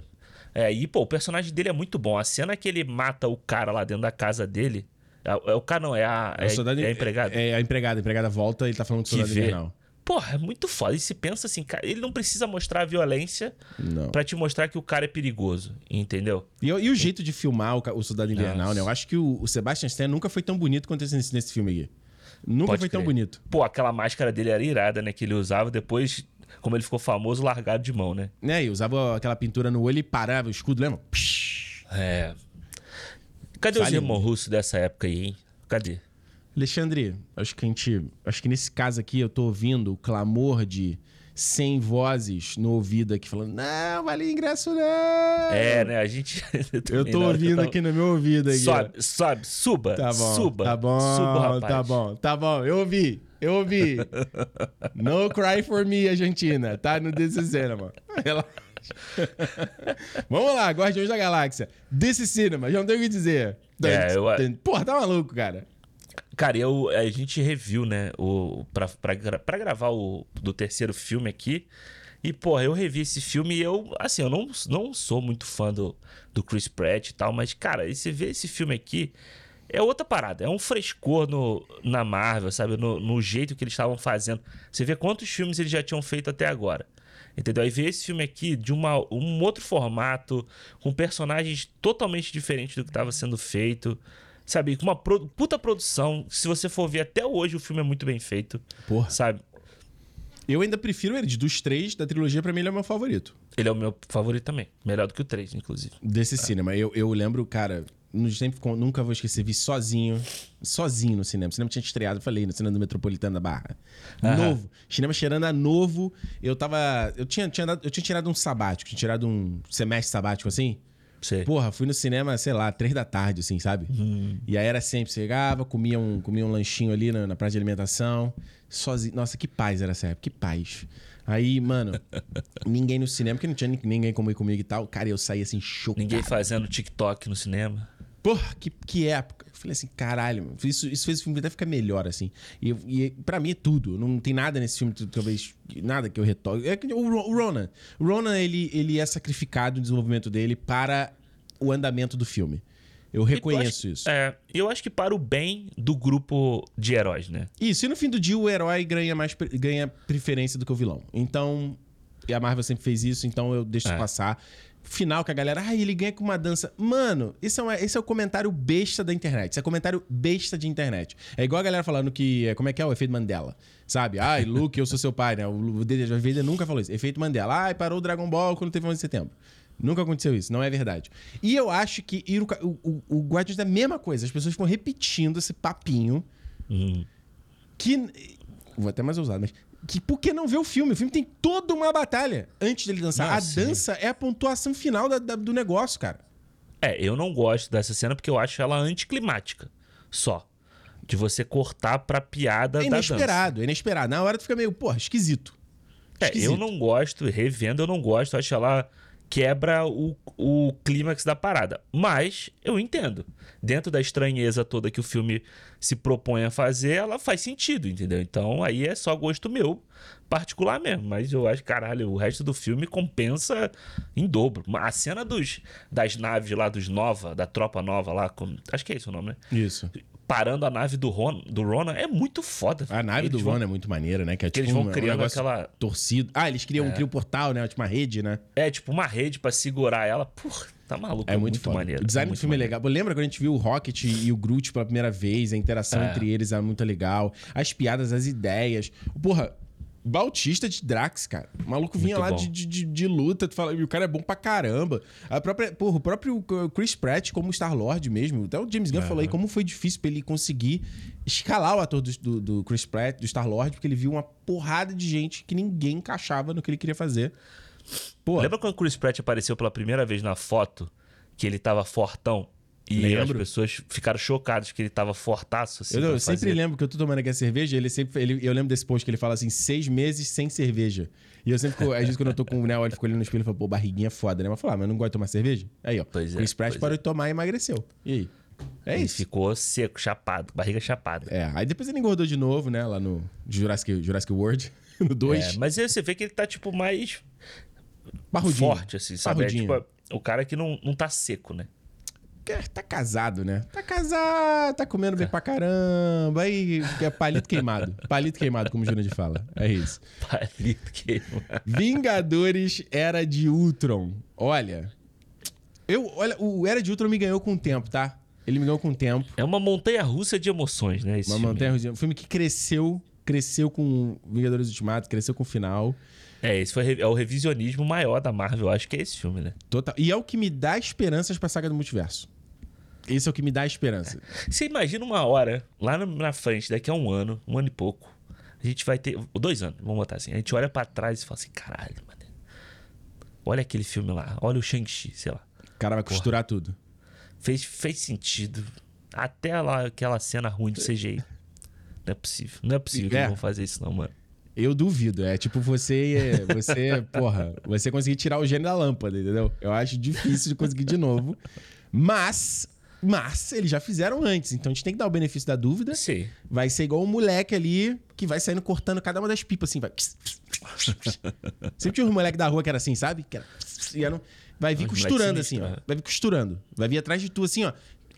É, e, pô, o personagem dele é muito bom. A cena que ele mata o cara lá dentro da casa dele. É, é o cara, não, é a, é, soldado- é a empregada. É, a empregada. A empregada volta e ele tá falando Que soldado invernal. Porra, é muito foda. E se pensa assim, cara, ele não precisa mostrar a violência pra te mostrar que o cara é perigoso, entendeu? E, e o jeito de filmar o, o Soldado Invernal, Nossa. né? Eu acho que o, o Sebastian Stan nunca foi tão bonito quanto esse nesse, nesse filme aqui. Nunca Pode foi tão crer. bonito. Pô, aquela máscara dele era irada, né? Que ele usava depois, como ele ficou famoso, largado de mão, né? Né? E usava aquela pintura no olho e parava o escudo, lembra? Psh. É. Cadê os irmãos russos dessa época aí, hein? Cadê? Alexandre, acho que a gente. Acho que nesse caso aqui eu tô ouvindo o clamor de 100 vozes no ouvido aqui falando: Não, vale ingresso não! É, né? A gente. Eu tô que ouvindo aqui no meu ouvido aqui. ó. Sobe, sobe, suba. Tá bom. Suba. Tá bom. Suba, rapaz. tá bom. Tá bom. Eu ouvi. Eu ouvi. no cry for me, Argentina. Tá no This Cinema. Relaxa. Vamos lá, Guardiões da Galáxia. This Cinema. Já não tenho o que dizer. É, eu- Porra, tá maluco, cara. Cara, eu, a gente reviu, né? O, pra, pra, pra gravar o do terceiro filme aqui. E, porra, eu revi esse filme e eu, assim, eu não, não sou muito fã do, do Chris Pratt e tal, mas, cara, e você vê esse filme aqui, é outra parada. É um frescor no, na Marvel, sabe? No, no jeito que eles estavam fazendo. Você vê quantos filmes eles já tinham feito até agora. Entendeu? Aí ver esse filme aqui de uma, um outro formato, com personagens totalmente diferentes do que estava sendo feito. Sabe? Com uma pro- puta produção. Se você for ver até hoje, o filme é muito bem feito. Porra. Sabe? Eu ainda prefiro ele. Dos três da trilogia, pra mim, ele é o meu favorito. Ele é o meu favorito também. Melhor do que o 3, inclusive. Desse cinema. Eu, eu lembro, cara, sempre, nunca vou esquecer, vi sozinho, sozinho no cinema. O cinema tinha estreado, falei, no cinema do Metropolitano da Barra. Aham. Novo. Cinema cheirando a novo. Eu tava. Eu tinha, tinha, eu tinha tirado um sabático, tinha tirado um semestre sabático assim. Sei. Porra, fui no cinema, sei lá, três da tarde, assim, sabe? E aí era sempre, chegava, comia um, comia um lanchinho ali na, na praça de alimentação, sozinho. Nossa, que paz era essa época, que paz. Aí, mano, ninguém no cinema, porque não tinha ni- ninguém como ir comigo e tal. Cara, eu saí assim, chocado. Ninguém fazendo TikTok no cinema. Porra, que, que época. Eu falei assim, caralho, isso, isso fez o filme até ficar melhor, assim. E, e pra mim é tudo. Não tem nada nesse filme, que talvez, nada que eu retoque. É que o, o Ronan. O Ronan, ele, ele é sacrificado no desenvolvimento dele para o andamento do filme. Eu reconheço Eu acho- isso. É, eu acho que para o bem do grupo de heróis, né? Isso, e no fim do dia o herói ganha mais ganha preferência do que o vilão. Então, e a Marvel sempre fez isso, então eu deixo É. passar. Final que a galera, ah, ele ganha com uma dança. Mano, esse é, uma- esse é o comentário besta da internet. Esse é comentário besta de internet. É igual a galera falando que, é, como é que é o efeito Mandela? Sabe? Ai, Luke, eu sou seu pai, né? O Vader nunca falou isso. Efeito Mandela. Ai, parou o Dragon Ball quando teve 11 de setembro. Nunca aconteceu isso, não é verdade. E eu acho que o, o, o, Guardiões é a mesma coisa. As pessoas ficam repetindo esse papinho Hum. que. Vou até mais ousado, mas. Que por que não ver o filme? O filme tem toda uma batalha antes dele dançar. Não, a sim. dança é a pontuação final da- da- do negócio, cara. É, eu não gosto dessa cena porque eu acho ela anticlimática. Só. De você cortar pra piada É inesperado, é inesperado. Na hora tu fica meio, porra, esquisito. É, Esquisito. eu não gosto, revendo, eu não gosto, acho ela quebra o, o clímax da parada. Mas eu entendo. Dentro da estranheza toda que o filme se propõe a fazer, ela faz sentido, entendeu? Então aí é só gosto meu, particular mesmo. Mas eu acho, caralho, o resto do filme compensa em dobro. A cena dos, das naves lá dos Nova, da tropa nova lá, com- acho que é esse o nome, né? Isso. Parando a nave do, Ron, do Ronan é muito foda. A nave Eles do vão- Ron é muito maneira, né? Que é tipo eles vão um- um criando negócio aquela- torcido. Ah, eles criam, criam um portal, né? Tipo uma rede, né? É, tipo, uma rede pra segurar ela. Porra, tá maluco. É muito, foda. maneiro. O design do muito filme maneiro. é legal. Lembra quando a gente viu o Rocket e o Groot pela primeira vez? A interação É. entre eles é muito legal. As piadas, as ideias. Porra, Bautista de Drax, cara. O maluco vinha Muito lá de, de, de- luta, tu fala, e o cara é bom pra caramba. A própria, porra, o próprio Chris Pratt como Star-Lord mesmo. Até o James Gunn falou aí como foi difícil pra ele conseguir escalar o ator do, do, do Chris Pratt, do Star-Lord, porque ele viu uma porrada de gente que ninguém encaixava no que ele queria fazer. Pô, Lembra quando o Chris Pratt apareceu pela primeira vez na foto? Que ele tava fortão? E Lembro. as pessoas ficaram chocadas que ele tava fortaço. Assim, Eu, eu sempre fazer. lembro que eu tô tomando aqui a cerveja, ele sempre. Ele, eu lembro desse post que ele fala assim: seis meses sem cerveja. E eu sempre fico, às vezes, quando eu tô com o Neo, ele fica olhando no espelho e fala, pô, barriguinha foda, né? Mas falar, mas eu não gosto de tomar cerveja? Aí, ó. Pois é, Chris Pratt pois parou de tomar e emagreceu. E aí? É Ele isso. ficou seco, chapado, barriga chapada. É, aí depois ele engordou de novo, né? Lá no Jurassic, Jurassic World, no 2. É, mas aí você vê que ele tá, tipo, mais Barrudinho. forte, assim, sabe? É, tipo, o cara que não, não tá seco, né? Tá casado, né? Tá casado, tá comendo bem pra caramba. Aí é palito queimado. Palito queimado, como o Jurandir fala. É isso. Palito queimado. Vingadores Era de Ultron. Olha. Eu, olha, o Era de Ultron me ganhou com o tempo, tá? Ele me ganhou com o tempo. É uma montanha russa de emoções, né? Esse Uma filme. montanha Um filme que cresceu, cresceu com Vingadores Ultimato, cresceu com o final. É, esse foi é o revisionismo maior da Marvel, eu acho que é esse filme, né? Total. E é o que me dá esperanças pra saga do multiverso. Esse é o que me dá esperança. Você imagina uma hora, lá na- frente, daqui a um ano, um ano e pouco, a gente vai ter. Dois anos, vamos botar assim. A gente olha pra trás e fala assim: caralho, mano. Olha aquele filme lá, olha o Shang-Chi, sei lá. O cara vai costurar tudo. Fez, fez sentido. Até lá aquela cena ruim do CGI. Não é possível. Não é possível que É. eles vão fazer isso, não, mano. Eu duvido. É tipo você, você, porra, você conseguir tirar o gênio da lâmpada, entendeu? Eu acho difícil de conseguir de novo. Mas, mas eles já fizeram antes, então a gente tem que dar o benefício da dúvida. Sei. Vai ser igual um moleque ali que vai saindo cortando cada uma das pipas assim, vai. Sempre tinha um moleque da rua que era assim, sabe? Que era... era Vai vir Os costurando assim, ó. sinistros, Vai vir costurando. Vai vir atrás de tu assim, ó.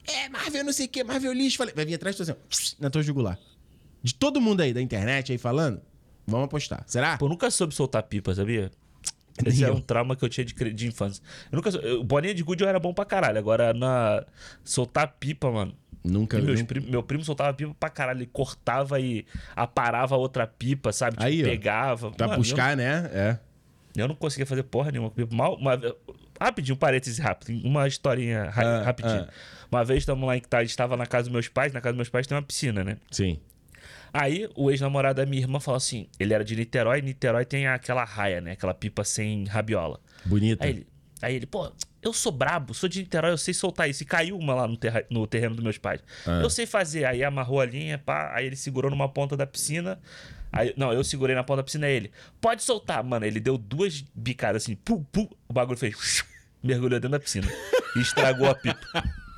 É, Marvel não sei o que, Marvel lixo. Falei, vai vir atrás de tu assim, ó, na tua jugular. De todo mundo aí da internet aí falando, vamos apostar. Será? Pô, eu nunca soube soltar pipa, sabia? Esse é eu. um trauma que eu tinha de, de infância. Eu nunca. eu- Bolinha de gude eu era bom pra caralho. Agora, na. Soltar pipa, mano. Nunca. Nunca- prim- meu primo soltava pipa pra caralho. Ele cortava e aparava outra pipa, sabe? Tipo, Aí, pegava. Pra Mano, buscar, né? É. Eu, eu não conseguia fazer porra nenhuma. Mal, uma, rapidinho, um parêntese rápido. Uma historinha ra- Ah, rapidinho. ah. Uma vez estamos lá em que gente estava na casa dos meus pais. Na casa dos meus pais tem uma piscina, né? Sim. Aí o ex-namorado da minha irmã falou assim: ele era de Niterói, Niterói tem aquela raia, né? Aquela pipa sem rabiola. Bonita. Aí ele, aí ele, pô, eu sou brabo, sou de Niterói, eu sei soltar isso. E caiu uma lá no, terra- no terreno dos meus pais. Ah. Eu sei fazer. Aí amarrou a linha, pá, aí ele segurou numa ponta da piscina. Aí, não, eu segurei na ponta da piscina, ele, pode soltar. Mano, ele deu duas bicadas assim, pu, pu, o bagulho fez, mergulhou dentro da piscina. e estragou a pipa.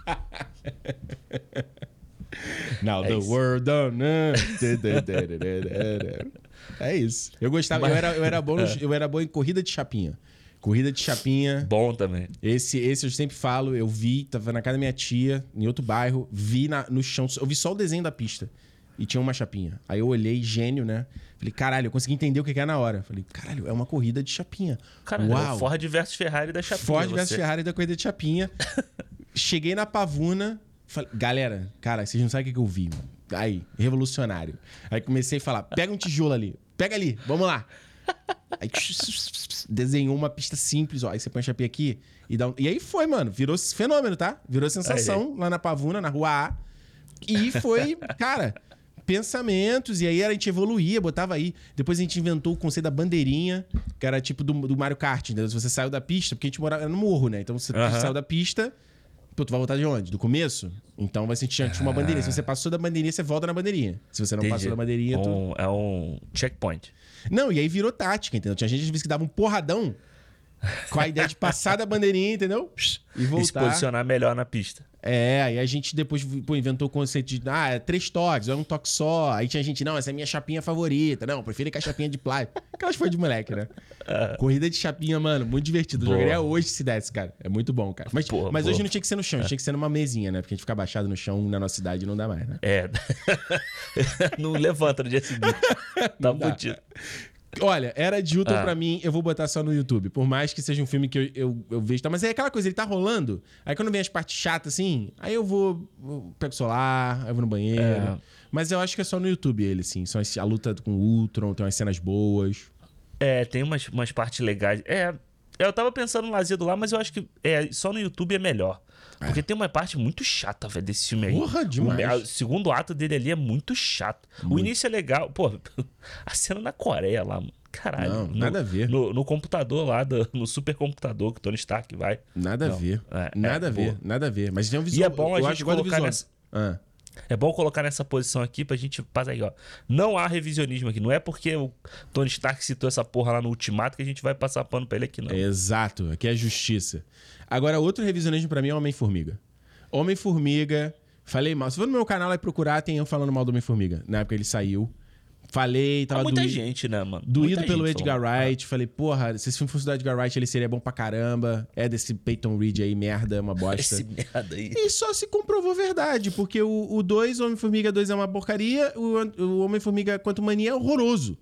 Now É the isso. world don't. É isso. Eu gostava, eu, era, eu, era bom, no- eu era bom em corrida de chapinha. Corrida de chapinha. Bom também. Esse, esse eu sempre falo, eu vi, tava na casa da minha tia, em outro bairro, vi na- no chão, eu vi só o desenho da pista. E tinha uma chapinha. Aí eu olhei, gênio, né? Falei, caralho, eu consegui entender o que é na hora. Falei, caralho, é uma corrida de chapinha. Caralho, Uau! Ford versus Ferrari da Chapinha. Ford você. versus Ferrari da corrida de chapinha. Cheguei na Pavuna, falei, galera, cara, vocês não sabem o que, eu vi. mano. Aí, revolucionário. Aí comecei a falar, pega um tijolo ali, pega ali, vamos lá. Aí desenhou uma pista simples, ó. Aí você põe a chapinha aqui e dá um... E aí foi, mano. Virou fenômeno, tá? Virou sensação lá na Pavuna, na rua A. E foi, cara, pensamentos. E aí a gente evoluía, botava aí. Depois a gente inventou o conceito da bandeirinha, que era tipo do, do Mario Kart, entendeu? Você saiu da pista, porque a gente morava no morro, né? Então você Aham. saiu da pista. Pô, tu vai voltar de onde? Do começo? Então vai sentir tinha uma bandeirinha. Se você passou da bandeirinha, você volta na bandeirinha. Se você não Entendi. passou da bandeirinha, tu... Um- é um checkpoint. Não, e aí virou tática, entendeu? Tinha gente às vezes que dava um porradão com a ideia de passar da bandeirinha, entendeu? E E se voltar. posicionar melhor na pista. É, aí a gente depois pô, inventou o conceito de, ah, é três toques, é um toque só. Aí tinha gente, não, essa é a minha chapinha favorita. Não, prefiro ir com a chapinha de plástico. Aquelas foi de moleque, né? Corrida de chapinha, mano, muito divertido. Boa. jogaria hoje se desse, cara. É muito bom, cara. Mas, mas hoje não tinha que ser no chão, tinha que ser numa mesinha, né? Porque a gente fica abaixado no chão na nossa cidade não dá mais, né? É. não levanta no dia seguinte. Tá fudido. Olha, Era de Ultron Ah. pra mim, eu vou botar só no YouTube. Por mais que seja um filme que eu, eu, eu vejo. Tá? Mas é aquela coisa, ele tá rolando. Aí quando vem as partes chatas assim, aí eu vou. eu pego o celular, aí eu vou no banheiro. É. Mas eu acho que é só no YouTube ele, assim. Só a luta com o Ultron, tem umas cenas boas. É, tem umas, umas partes legais. É, eu tava pensando no Lazido lá, mas eu acho que é, só no YouTube é melhor. Porque tem uma parte muito chata, velho, desse filme aí. Porra, demais. O, segundo ato dele ali é muito chato. O início é legal. Pô, a cena na Coreia lá, mano. Caralho. Não, no- nada a ver. No, no computador lá, do- no supercomputador que o Tony Stark vai. Nada a Não, ver. é, nada é, a ver, boa. nada a ver. Mas tem um E visual. é bom a gente colocar nessa- Ah, É bom colocar nessa posição aqui pra gente passar aí, ó. Não há revisionismo aqui. Não é porque o Tony Stark citou essa porra lá no Ultimato que a gente vai passar pano pra ele aqui, não. Exato, aqui é justiça. Agora, outro revisionismo pra mim é Homem-Formiga. Homem-Formiga, falei mal. Se for no meu canal e procurar, tem eu falando mal do Homem-Formiga. Na época ele saiu. Falei, tava Há muita doído, gente, né, mano? doído Muita pelo gente Edgar. Wright. Falei, porra, se esse filme fosse do Edgar Wright, ele seria bom pra caramba. É desse Peyton Reed aí, merda, uma bosta. Esse merda aí. E só se comprovou verdade, porque o 2, o Homem-Formiga 2 é uma porcaria, o, o Homem-Formiga Quanto Mania é horroroso.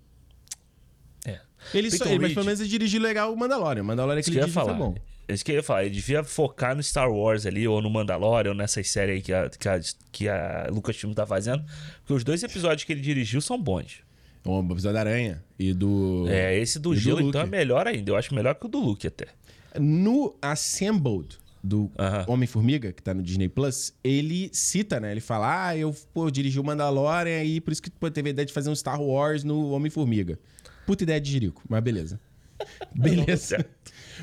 É. Ele só, Peyton ele, mas pelo menos ele dirigiu legal o Mandalorian. O Mandalorian Isso que ele dirigiu foi falar. bom. Isso que eu ia falar. Ele devia focar no Star Wars ali, ou no Mandalorian, ou nessas séries aí que a, que a, que a Lucasfilm tá fazendo. Porque os dois episódios que ele dirigiu são bons. O episódio da Aranha e do... É, esse do E do Gelo, então, é melhor ainda. Eu acho melhor que o do Luke até. No Assembled do Aham. Homem-Formiga, que tá no Disney Plus, ele cita, né? Ele fala, ah, eu pô, dirigi o Mandalorian e por isso que pô, teve a ideia de fazer um Star Wars no Homem-Formiga. Puta ideia de Jerico, mas beleza. Beleza.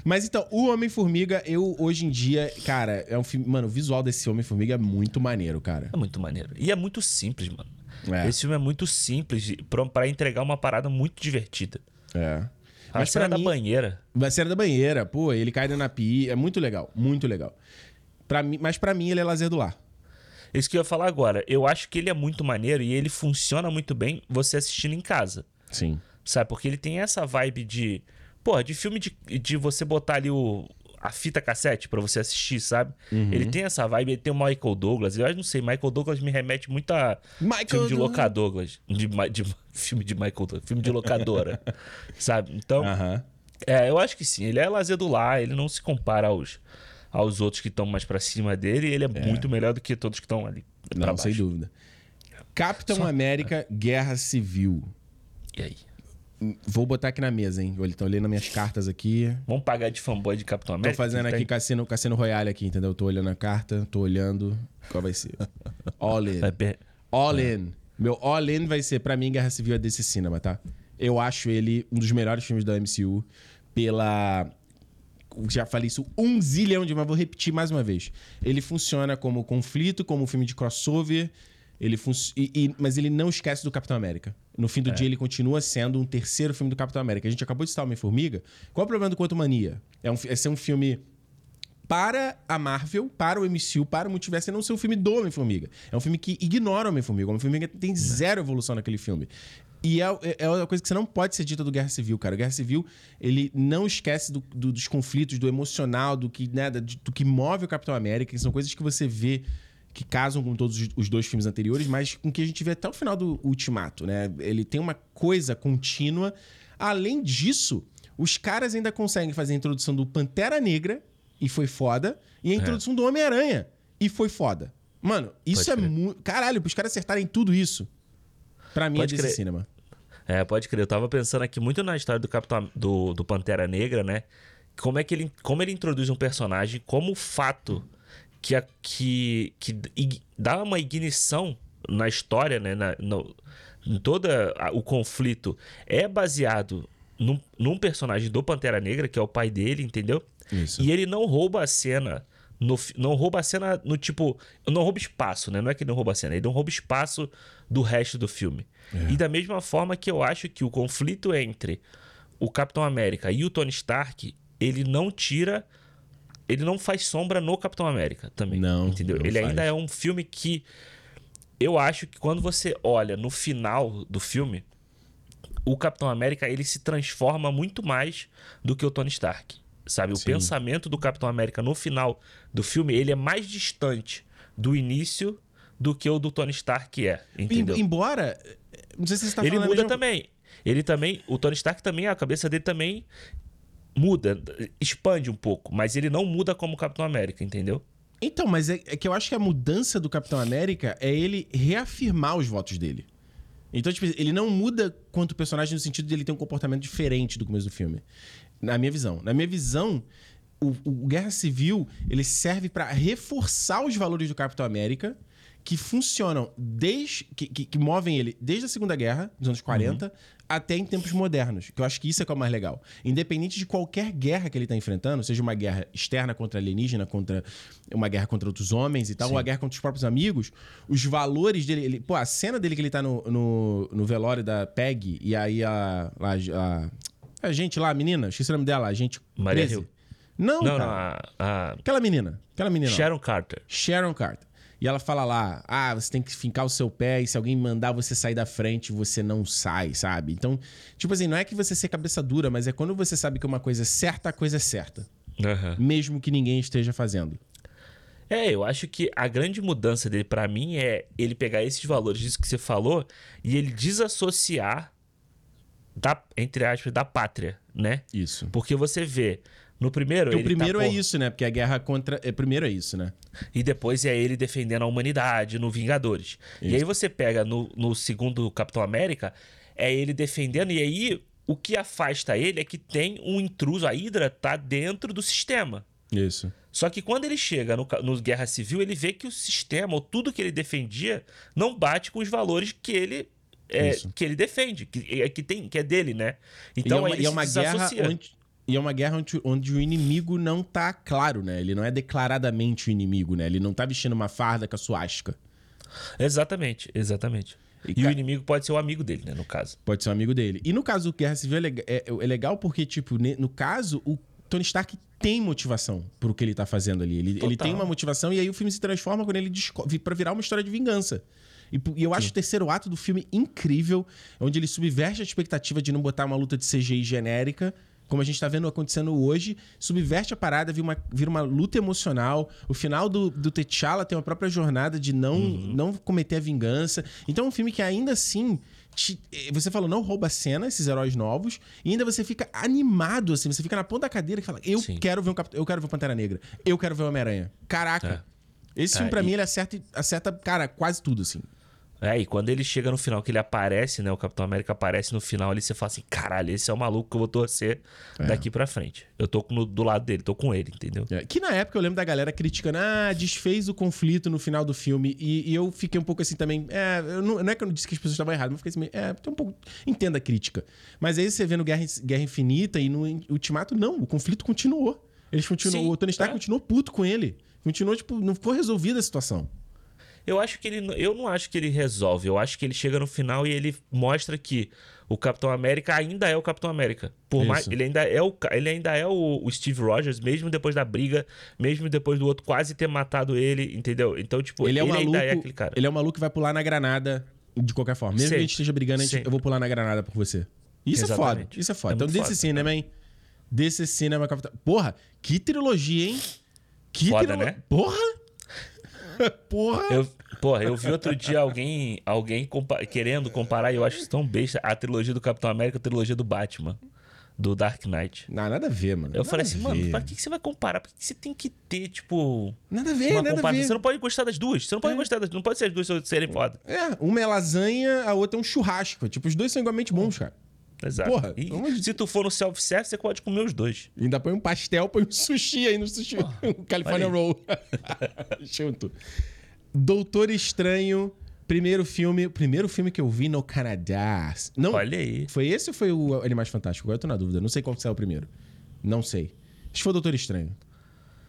Mas então, o Homem-Formiga, eu hoje em dia, cara, é um filme. Mano, o visual desse Homem-Formiga é muito maneiro, cara. É muito maneiro. E é muito simples, mano. É. Esse filme é muito simples pra, pra entregar uma parada muito divertida. É. A Mas cena da mim, banheira. a cena da banheira, pô, ele cai na pia, é muito legal, muito legal. Pra mim, mas pra mim ele é lazer do lar. Isso que eu ia falar agora. Eu acho que ele é muito maneiro e ele funciona muito bem você assistindo em casa. Sim. Sabe? Porque ele tem essa vibe de. Porra, de filme de, de você botar ali o, a fita cassete pra você assistir, sabe? Uhum. Ele tem essa vibe, ele tem o Michael Douglas. Eu não sei, Michael Douglas me remete muito a Michael filme de locadores. De, de- filme de Michael Douglas, filme de locadora. sabe? Então, Aham. é, eu acho que sim. Ele é lazer do lar, ele não se compara aos, aos outros que estão mais pra cima dele. E ele é, muito melhor do que todos que estão ali. Não, sem dúvida. Capitão América Guerra Civil. E aí? Vou botar aqui na mesa, hein? Olha, Tô lendo minhas cartas aqui. Vamos pagar de fanboy de Capitão Tô América? fazendo que aqui tem? Cassino, Cassino Royale aqui, entendeu? Tô olhando a carta, tô olhando. Qual vai ser? All in. Per- All in. Meu all in vai ser, pra mim, Guerra Civil é desse cinema, tá? Eu acho ele um dos melhores filmes da MCU pela. Já falei isso um zilhão de, mas vou repetir mais uma vez. Ele funciona como conflito, como um filme de crossover. Ele fun... e, e- mas ele não esquece do Capitão América. No fim do dia, ele continua sendo um terceiro filme do Capitão América. A gente acabou de citar Homem-Formiga. Qual é o problema do Quanto Mania? É, um, é ser um filme para a Marvel, para o MCU, para o multiverso, e não ser um filme do Homem-Formiga. É um filme que ignora o Homem-Formiga. O Homem-Formiga tem zero evolução naquele filme. E é, é, é uma coisa que você não pode ser dita do Guerra Civil, cara. O Guerra Civil, ele não esquece do- do- dos conflitos, do emocional, do que, né, da- do que move o Capitão América, que são coisas que você vê que casam com todos os- os dois filmes anteriores, mas com que a gente vê até o final do Ultimato, né? Ele tem uma coisa contínua. Além disso, os caras ainda conseguem fazer a introdução do Pantera Negra, e foi foda, e a introdução do Homem-Aranha, e foi foda. Mano, isso Pode é muito. Caralho, pros caras acertarem tudo isso. Pra mim Pode é desse crer. cinema. É, pode crer. Eu tava pensando aqui muito na história do Capitão do, do Pantera Negra, né? Como é que ele, como ele introduz um personagem, como o fato que, a, que, que dá uma ignição na história, né? Na, no, em todo o conflito é baseado num, num personagem do Pantera Negra, que é o pai dele, entendeu? Isso. E ele não rouba a cena. No, não rouba a cena no tipo. Não rouba espaço, né? Não é que ele não rouba a cena, ele não rouba espaço do resto do filme. E da mesma forma que eu acho que o conflito entre o Capitão América e o Tony Stark, ele não tira. Ele não faz sombra no Capitão América também. Não, Entendeu? não ele faz. ainda é um filme que. Eu acho que quando você olha no final do filme, o Capitão América ele se transforma muito mais do que o Tony Stark. Sabe? O Sim. pensamento do Capitão América no final do filme, ele é mais distante do início do que o do Tony Stark é. Entendeu? Em- Embora. Não sei se você tá ele muda mesma- também. Ele também. O Tony Stark também, a cabeça dele também muda, expande um pouco, mas ele não muda como o Capitão América, entendeu? Então, mas é, é que eu acho que a mudança do Capitão América é ele reafirmar os votos dele. Então, tipo, ele não muda quanto personagem no sentido de ele ter um comportamento diferente do começo do filme. Na minha visão. Na minha visão, o, o Guerra Civil, ele serve pra reforçar os valores do Capitão América que funcionam desde... Que, que, que movem ele desde a Segunda Guerra, dos anos 40, até em tempos modernos. Que eu acho que isso é que é o mais legal. Independente de qualquer guerra que ele tá enfrentando, seja uma guerra externa contra alienígena, contra uma guerra contra outros homens e tal, ou uma guerra contra os próprios amigos, os valores dele. Ele, pô, a cena dele que ele tá no, no, no velório da Peg e aí a. lá, a, a gente lá, a menina, esqueci o nome dela, a gente. Maria 13. Hill. Não, Não, não, a, a Aquela menina. Aquela menina. Sharon Carter. Sharon Carter. E ela fala lá: ah, você tem que fincar o seu pé e se alguém mandar você sair da frente, você não sai, sabe? Então, tipo assim, não é que você ser cabeça dura, mas é quando você sabe que uma coisa é certa, a coisa é certa. Aham. Mesmo que ninguém esteja fazendo. É, eu acho que a grande mudança dele pra mim é ele pegar esses valores, isso que você falou, e ele desassociar da, entre aspas, da pátria, né? Isso. Porque você vê, no primeiro. Porque o ele tá, primeiro é pô, isso, né? Porque a guerra contra. É, primeiro é isso, né? E depois é ele defendendo a humanidade no Vingadores. E Isso. aí você pega no, no segundo Capitão América, é ele defendendo, e aí o que afasta ele é que tem um intruso, a Hydra tá dentro do sistema. Isso. Só que quando ele chega no, no Guerra Civil, ele vê que o sistema, ou tudo que ele defendia, não bate com os valores que ele, é, que ele defende, que, é, que, tem, que é dele, né? Então e é uma, e é uma guerra onde. E é uma guerra onde, onde o inimigo não tá claro, né? Ele não é declaradamente o inimigo, né? Ele não tá vestindo uma farda com a suástica. Exatamente, exatamente. E E, o inimigo pode ser o amigo dele, né, no caso. Pode ser um amigo dele. E no caso do Guerra Civil é, é- é legal porque, tipo, no caso, o Tony Stark tem motivação pro que ele tá fazendo ali. Ele, ele tem uma motivação e aí o filme se transforma quando ele descobre pra virar uma história de vingança. E, e eu acho o terceiro ato do filme incrível, onde ele subverte a expectativa de não botar uma luta de CGI genérica. Como a gente tá vendo acontecendo hoje, subverte a parada, vira uma, vira uma luta emocional. O final do, do T'Challa tem uma própria jornada de não, não cometer a vingança. Então é um filme que ainda assim eh, você falou, não rouba a cena, esses heróis novos, e ainda você fica animado, assim, você fica na ponta da cadeira e fala, eu Sim. quero ver um Cap- eu quero ver o Pantera Negra, eu quero ver o Homem-Aranha. Caraca. Esse filme, É, pra e- mim, ele acerta, acerta, cara, quase tudo, assim. É, e quando ele chega no final, que ele aparece, né? O Capitão América aparece no final, ali você fala assim: caralho, esse é o maluco que eu vou torcer É. daqui pra frente. Eu tô no- do lado dele, tô com ele, entendeu? É, Que na época eu lembro da galera criticando, ah, desfez o conflito no final do filme. E, e eu fiquei um pouco assim também. É, não, não é que eu não disse que as pessoas estavam erradas, mas eu fiquei assim, é, tem um pouco. Entenda a crítica. Mas aí você vê no Guerra, Guerra Infinita e no Ultimato, não, o conflito continuou. Eles continuam. Sim, o Tony Stark é. continuou puto com ele. Continuou, tipo, não ficou resolvida a situação. Eu acho que ele. Eu não acho que ele resolve. Eu acho que ele chega no final e ele mostra que o Capitão América ainda é o Capitão América. Por mais. Ele ainda é, o, ele ainda é o, o Steve Rogers, mesmo depois da briga, mesmo depois do outro quase ter matado ele, entendeu? Então, tipo, Ele é um maluco. ainda é aquele cara. Ele é um maluco que vai pular na granada de qualquer forma. Mesmo Sim. que a gente esteja brigando, gente- eu vou pular na granada por você. Isso é foda. Exatamente. Isso é foda. É então, desse cinema, hein? Desse cinema Capitão. Porra, que trilogia, hein? Que Foda, trilo- né? Porra! Porra! Eu, porra, eu vi outro dia alguém, alguém compa- querendo comparar, e eu acho isso tão besta, a trilogia do Capitão América com a trilogia do Batman, do Dark Knight. Não, nada a ver, mano. Eu Nada falei a assim, mano, pra que que você vai comparar? Por que que você tem que ter, tipo, Nada a ver, uma nada a comparação? ver. Você não pode gostar das duas. Você não pode É. gostar das Não pode ser as duas serem foda. É, uma é lasanha, a outra é um churrasco. Tipo, os dois são igualmente bons, cara. Exato. Porra, e de se tu for no self-service, você pode comer os dois. E ainda põe um pastel, põe um sushi aí no sushi. um California. Roll. Junto. Doutor Estranho, primeiro filme. Primeiro filme que eu vi no Canadá. Não, Olha aí. foi esse ou foi o Animais Fantásticos? Agora eu tô na dúvida. Não sei qual que saiu primeiro. Não sei. Acho que foi o Doutor Estranho.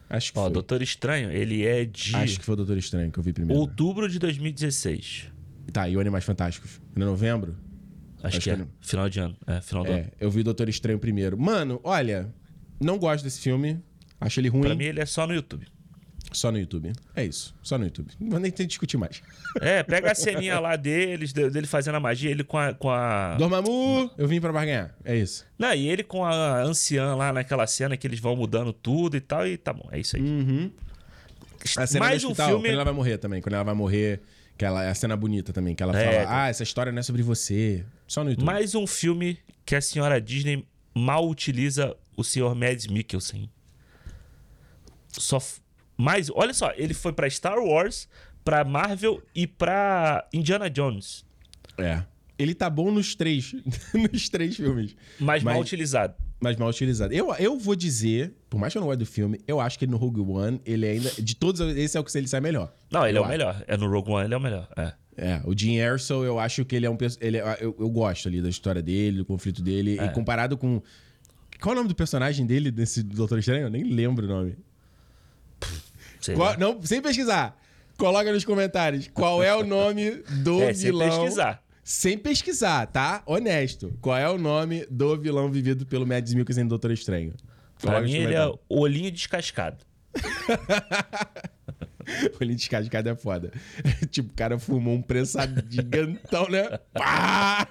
Acho que Ó, foi. Doutor Estranho, ele é de Acho que foi o Doutor Estranho que eu vi primeiro. outubro de 2016. Tá, e o Animais Fantásticos? Em novembro? Acho, Acho que é. que não. Final de ano. É, final do ano. É, eu vi o Doutor Estranho primeiro. Mano, olha, não gosto desse filme. Acho ele ruim. Pra mim, ele é só no YouTube. Só no YouTube. É isso, só no YouTube. Não vou nem que discutir mais. É, pega a ceninha lá deles, de- dele fazendo a magia, ele com a. Com a... Dormammu, eu vim pra barganhar. É isso. Não, e ele com a anciã lá naquela cena que eles vão mudando tudo e tal, e tá bom, é isso aí. Uhum. A cena Mais do um filme. quando ela vai morrer também. Quando ela vai morrer, que ela, é a cena bonita também. Que ela É, fala, tá. ah, essa história não é sobre você. Só no YouTube. Mais um filme que a senhora Disney mal utiliza o senhor Mads Mikkelsen. Só. Mais. Olha só, ele foi pra Star Wars, pra Marvel e pra Indiana Jones. É. Ele tá bom nos três. nos três filmes. Mas, mal Mas- utilizado. Mas mal utilizado. Eu, eu vou dizer, por mais que eu não goste do filme, eu acho que no Rogue One, ele ainda. De todos, esse é o que ele sai melhor. Não, ele Eu é o melhor. É no Rogue One, ele é o melhor. É. É, o Jim Erso, eu acho que ele é um. Ele, é- eu, eu gosto ali da história dele, do conflito dele. É. E comparado com. Qual é o nome do personagem dele, desse Doutor Estranho? Eu nem lembro o nome. Sei Qual- não, sem pesquisar. Coloca nos comentários qual é o nome do É, sem vilão. pesquisar. Sem pesquisar, tá? Honesto. Qual é o nome do vilão vivido pelo Mads Mikkelsen Doutor Estranho? Pra mim, ele é olhinho descascado. olhinho de escada é foda. tipo, o cara fumou um prensado gigantão, né? Pá!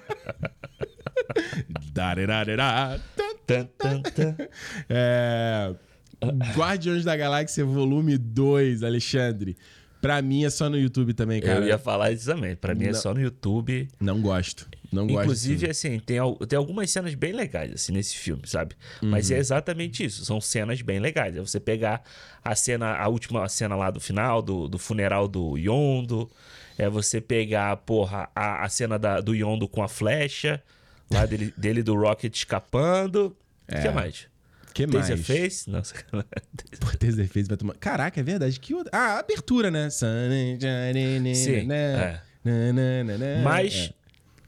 É... Guardiões da Galáxia Volume 2, Alexandre. Pra mim é só no YouTube também, cara. Eu ia falar isso também. Pra mim é Não. só no YouTube. Não gosto. Não gosto. Inclusive, assim, tem, tem algumas cenas bem legais, assim, nesse filme, sabe? Mas é Uhum. exatamente isso. São cenas bem legais. É você pegar a cena, a última cena lá do final, do, do funeral do Yondo. É você pegar, porra, a, a cena da- do Yondo com a flecha. Lá dele, dele do Rocket escapando. O É. que mais? Que mais? Taserface? Não, sacanagem. Pô, Taserface vai tomar... Caraca, é verdade. Que outra... Ah, abertura, né? Sim, é. É. Mas,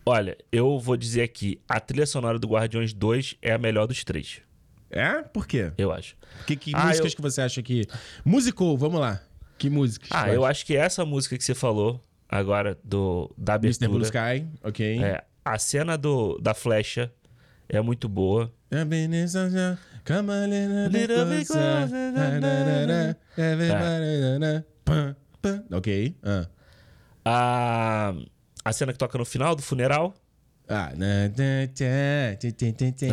olha, eu vou dizer aqui: a trilha sonora do Guardiões 2 é a melhor dos três, É? Por quê? eu acho. Que, que Ah, músicas eu- que você acha que... Musicou, vamos lá. Que músicas? Ah, eu acho que essa música que você falou agora do da Mr. Blue abertura, Sky, ok. é, a cena do da flecha é muito boa. Come a little bit Little bit closer. closer. Na, na, na, na. Everybody, pam. Ok. Ah. A a cena que toca no final do funeral, Ah, na, tá, tê, É. Tê, tê, tê.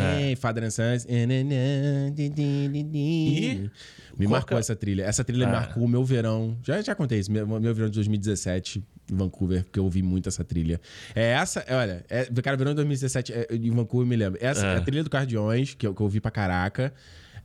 Me marcou é- essa trilha. Essa trilha Ah. marcou o meu verão. Já, já contei isso. Meu, meu verão de 2017 em Vancouver, porque eu ouvi muito essa trilha. É essa, é, olha, é, cara, verão de 2017 é, em Vancouver, me lembro. Essa é Ah. a trilha do Cardiões, que eu, que eu ouvi pra caraca.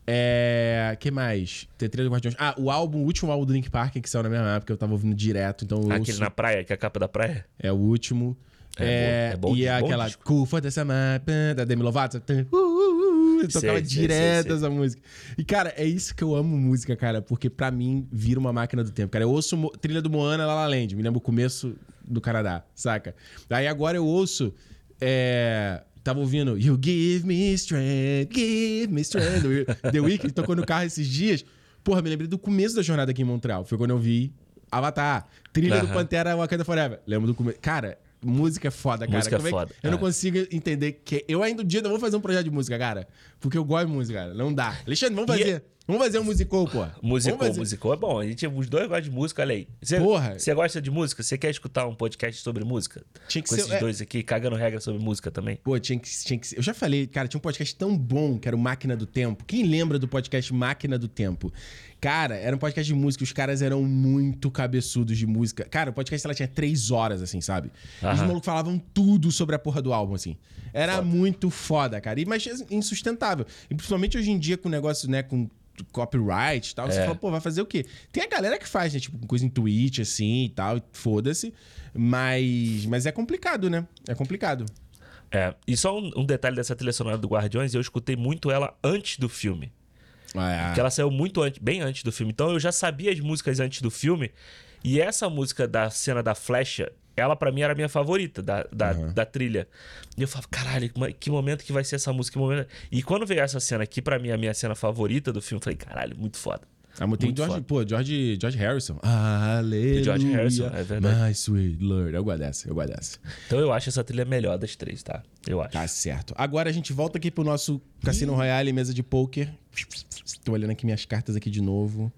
É. que mais? Tem trilha do Guardiões. Ah, o álbum, o último álbum do Link Park, que saiu na mesma época, eu tava ouvindo direto, então aquele ouço- na praia, que é a capa da praia. é o último. É É, bom- é bom- e é bom aquela disco. Cool for the Summer, da Demi Lovato. tã, uh, uh, uh, eu tocava Sei, direto sei, sei. essa música. E, cara, é isso que eu amo música, cara, porque pra mim vira uma máquina do tempo. Cara, eu ouço mo- trilha do Moana La La Land, me lembro o começo do Canadá, saca? Aí agora eu ouço. É, Tava ouvindo You Give Me Strength, Give Me Strength. The Weeknd tocou no carro esses dias. Porra, me lembrei do começo da jornada aqui em Montreal. Foi quando eu vi Avatar. Trilha do. Pantera Wakanda Forever. Lembro do começo. Cara, música é foda, cara. Música é que- foda, Eu não é. consigo entender que. Eu ainda um dia não vou fazer um projeto de música, cara. Porque eu gosto de música, cara. Não dá. Alexandre, vamos E- fazer. Vamos fazer um musical, pô. Musical, fazer. musical é bom. A gente, os dois gostam de música, olha aí. Você, Porra. Você gosta de música? Você quer escutar um podcast sobre música? Tinha que Com ser- esses é. dois aqui, cagando regra sobre música também. Pô, tinha que, tinha que ser. Eu já falei, cara, tinha um podcast tão bom que era o Máquina do Tempo. Quem lembra do podcast Máquina do Tempo? Cara, era um podcast de música, os caras eram muito cabeçudos de música. Cara, o podcast ela tinha três horas, assim, sabe? E Os Aham. malucos falavam tudo sobre a porra do álbum, assim. Era muito foda, cara. E, mas insustentável. E principalmente hoje em dia com negócio, né, com copyright e tal. Você É. fala, pô, vai fazer o quê? Tem a galera que faz, né? Tipo, com coisa em Twitch, assim e tal, foda-se. Mas, mas é complicado, né? É complicado. É, e só um, um detalhe dessa trilha sonora do Guardiões, eu escutei muito ela antes do filme. Ah, Porque ela saiu muito antes, bem antes do filme. Então eu já sabia as músicas antes do filme. E essa música da cena da flecha, ela pra mim era a minha favorita da, da, da trilha. E eu falava, caralho, que momento que vai ser essa música? Momento... E quando veio essa cena aqui, pra mim, a minha cena favorita do filme, eu falei, caralho, muito foda. Ah, mas tem George, foda. pô, George, George Harrison. Aleluia. George Harrison, é verdade. My sweet Lord. Eu gosto dessa, eu gosto dessa. Então eu acho essa trilha melhor das três, tá? Eu acho. Tá certo. Agora a gente volta aqui pro nosso Cassino Royale, mesa de poker. Tô olhando aqui minhas cartas aqui de novo.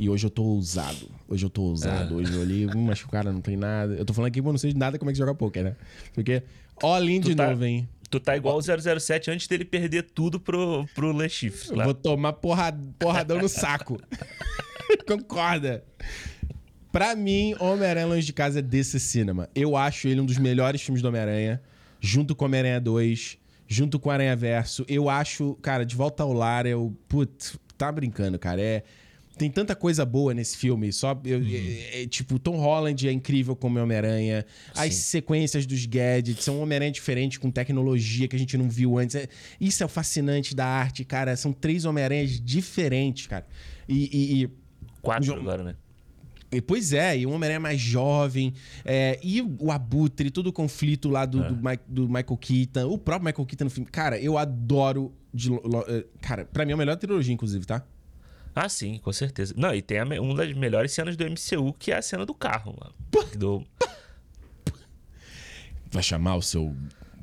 E hoje eu tô ousado. Hoje eu tô ousado. Hoje eu olhei, hum, mas o cara não tem nada. Eu tô falando aqui, pô, não sei de nada como é que joga poker, né? Porque in de tá- novo, hein? Tu tá igual o 007 antes dele perder tudo pro, pro Le Chiffre. Eu lá. vou tomar porra, porradão no saco. Concorda? Pra mim, Homem-Aranha Longe de Casa é desse cinema. Eu acho ele um dos melhores filmes do Homem-Aranha, junto com Homem-Aranha 2, junto com Aranha Verso. Eu acho, cara, De Volta ao Lar é o. Putz, tá brincando, cara. É. Tem tanta coisa boa nesse filme. Só, eu- é- é- tipo, Tom Holland é incrível como Homem-Aranha. As sequências dos gadgets são um Homem-Aranha diferente, com tecnologia que a gente não viu antes. É- isso é o fascinante da arte, cara. São três Homem-Aranhas diferentes, cara. E- e- e Quatro Jo- agora, né? e, Pois é, e um Homem-Aranha mais jovem. é, e o Abutre, todo o conflito lá do, do, Mi- do Michael Keaton. O próprio Michael Keaton no filme. Cara, eu adoro. De, eh, cara, pra mim é a melhor trilogia, inclusive, tá? Ah, sim, com certeza. Não, e tem a uma das melhores cenas do MCU, que é a cena do carro, mano. Do... Vai chamar o seu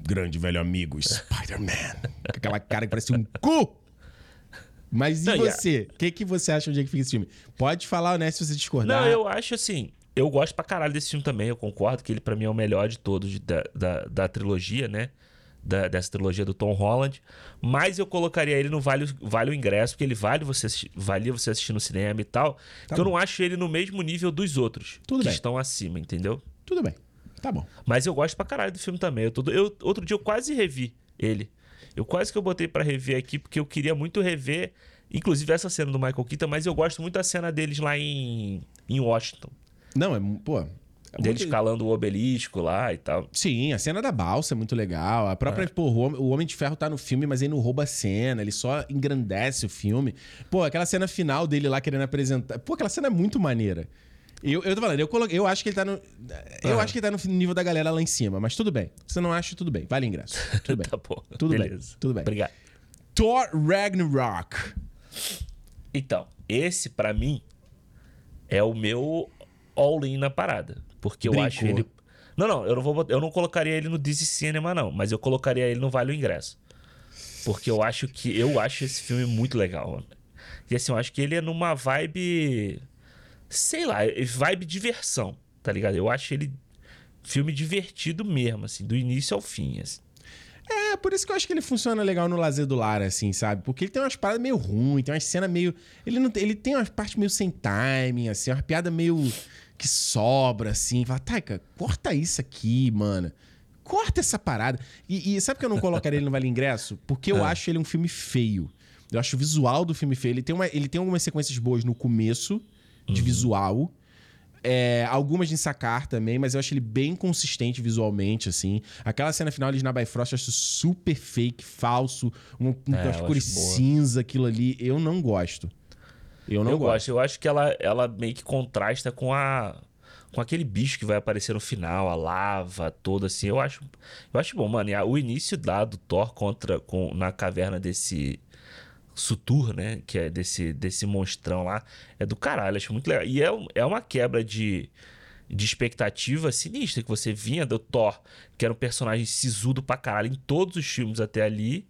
grande velho amigo Spider-Man. Com aquela cara que parece um cu. Mas e Não, a- você? O que, que você acha onde é que fica esse filme? Pode falar, né, se você discordar. Não, eu acho assim. Eu gosto pra caralho desse filme também. Eu concordo que ele, pra mim, é o melhor de todos da, da, da trilogia, né? Da- dessa trilogia do Tom Holland. Mas eu colocaria ele no Vale, vale o Ingresso, porque ele vale você assistir, valia você assistir no cinema e tal. que eu não acho ele no mesmo nível dos outros Tá Tudo que bem. estão acima, entendeu? Tudo bem. Tá bom. Mas eu gosto pra caralho do filme também. Eu tô- eu- outro dia eu quase revi ele. Eu quase que eu botei pra rever aqui, porque eu queria muito rever, inclusive essa cena do Michael Keaton, mas eu gosto muito da cena deles lá em, em Washington. Não, é. Pô. É Dele muito- escalando o obelisco lá e tal. Sim, a cena da balsa é muito legal. A própria, É. pô, o Hom- o Homem de Ferro tá no filme, mas ele não rouba a cena, ele só engrandece o filme. Pô, aquela cena final dele lá querendo apresentar. Pô, aquela cena é muito maneira. Eu, eu tô falando, eu, coloquei, eu acho que ele tá no. Eu Ah. acho que ele tá no nível da galera lá em cima, mas tudo bem. Se você não acha, tudo bem. Vale ingresso. Tudo bem. Tá bom. Tudo bem, Beleza. tudo bem. Obrigado. Thor Ragnarok. Então, esse pra mim é o meu all-in na parada. Porque eu Brincou. acho ele. Não, não, eu não, vou, eu não colocaria ele no Disney Cinema, não. Mas eu colocaria ele no Vale o Ingresso. Porque eu acho que. Eu acho esse filme muito legal, mano. E assim, eu acho que ele é numa vibe. Sei lá, é vibe diversão, tá ligado? Eu acho ele filme divertido mesmo, assim, do início ao fim, assim. É, por isso que eu acho que ele funciona legal no lazer do lar, assim, sabe? Porque ele tem umas paradas meio ruins, tem umas cenas meio. Ele, não, tem- ele tem umas partes meio sem timing, assim, uma piada meio que sobra, assim. Fala, Taika, corta isso aqui, mano. Corta essa parada. E, e sabe que eu não colocaria ele no Vale Ingresso? Porque eu Ah. acho ele um filme feio. Eu acho o visual do filme feio. Ele tem, uma, ele tem algumas sequências boas no começo, de visual. É, algumas de sacar também, mas eu acho ele bem consistente visualmente, assim. Aquela cena final ali de Na Frost eu acho super fake, falso, um, um É, cores cinza, aquilo ali. Eu não gosto. Eu não eu gosto. gosto. Eu acho que ela, ela meio que contrasta com a com aquele bicho que vai aparecer no final, a lava toda assim. Eu acho eu acho bom, mano. E a- o início da do Thor contra com na caverna desse Sutur, né, que é desse desse monstrão lá, é do caralho, acho muito legal. E é, é uma quebra de de expectativa sinistra que você vinha do Thor, que era um personagem sisudo pra caralho em todos os filmes até ali.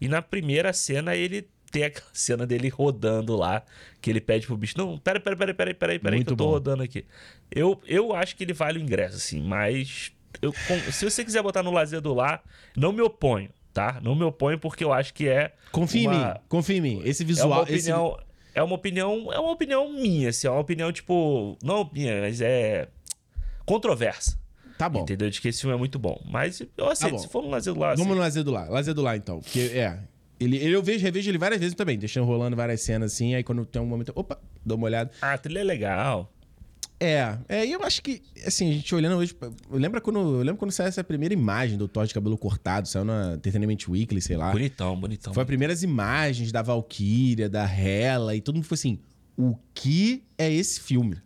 E na primeira cena ele tem aquela cena dele rodando lá, que ele pede pro bicho: Não, pera, pera, pera, pera, pera, pera, aí que Muito eu tô bom. rodando aqui. Eu, eu acho que ele vale o ingresso, assim, mas eu, se você quiser botar no lazer do lar, não me oponho, tá? Não me oponho porque eu acho que é. Confia em uma- mim, confia em mim. Esse É visual. uma esse- opinião. É uma opinião. É uma opinião minha, assim, é uma opinião, tipo. Não minha, mas é. Controversa. Tá bom. Entendeu? De que esse filme é muito bom. Mas eu aceito, bom. se for no lazer do lar. Vamos assim, no lazer do lar. Lazer do lar, então. Porque, é. Ele, ele- eu vejo, revejo ele várias vezes também, deixando rolando várias cenas assim. Aí quando tem um momento. Opa, dou uma olhada. Ah, a trilha é legal. É, é, e eu acho que, assim, a gente olhando hoje. Lembra quando, eu lembro quando saiu essa primeira imagem do Thor de cabelo cortado, saiu na Entertainment Weekly, sei lá. Bonitão, bonitão. Foi as primeiras imagens da Valkyria, da Hela, e todo mundo foi assim: o que é esse filme?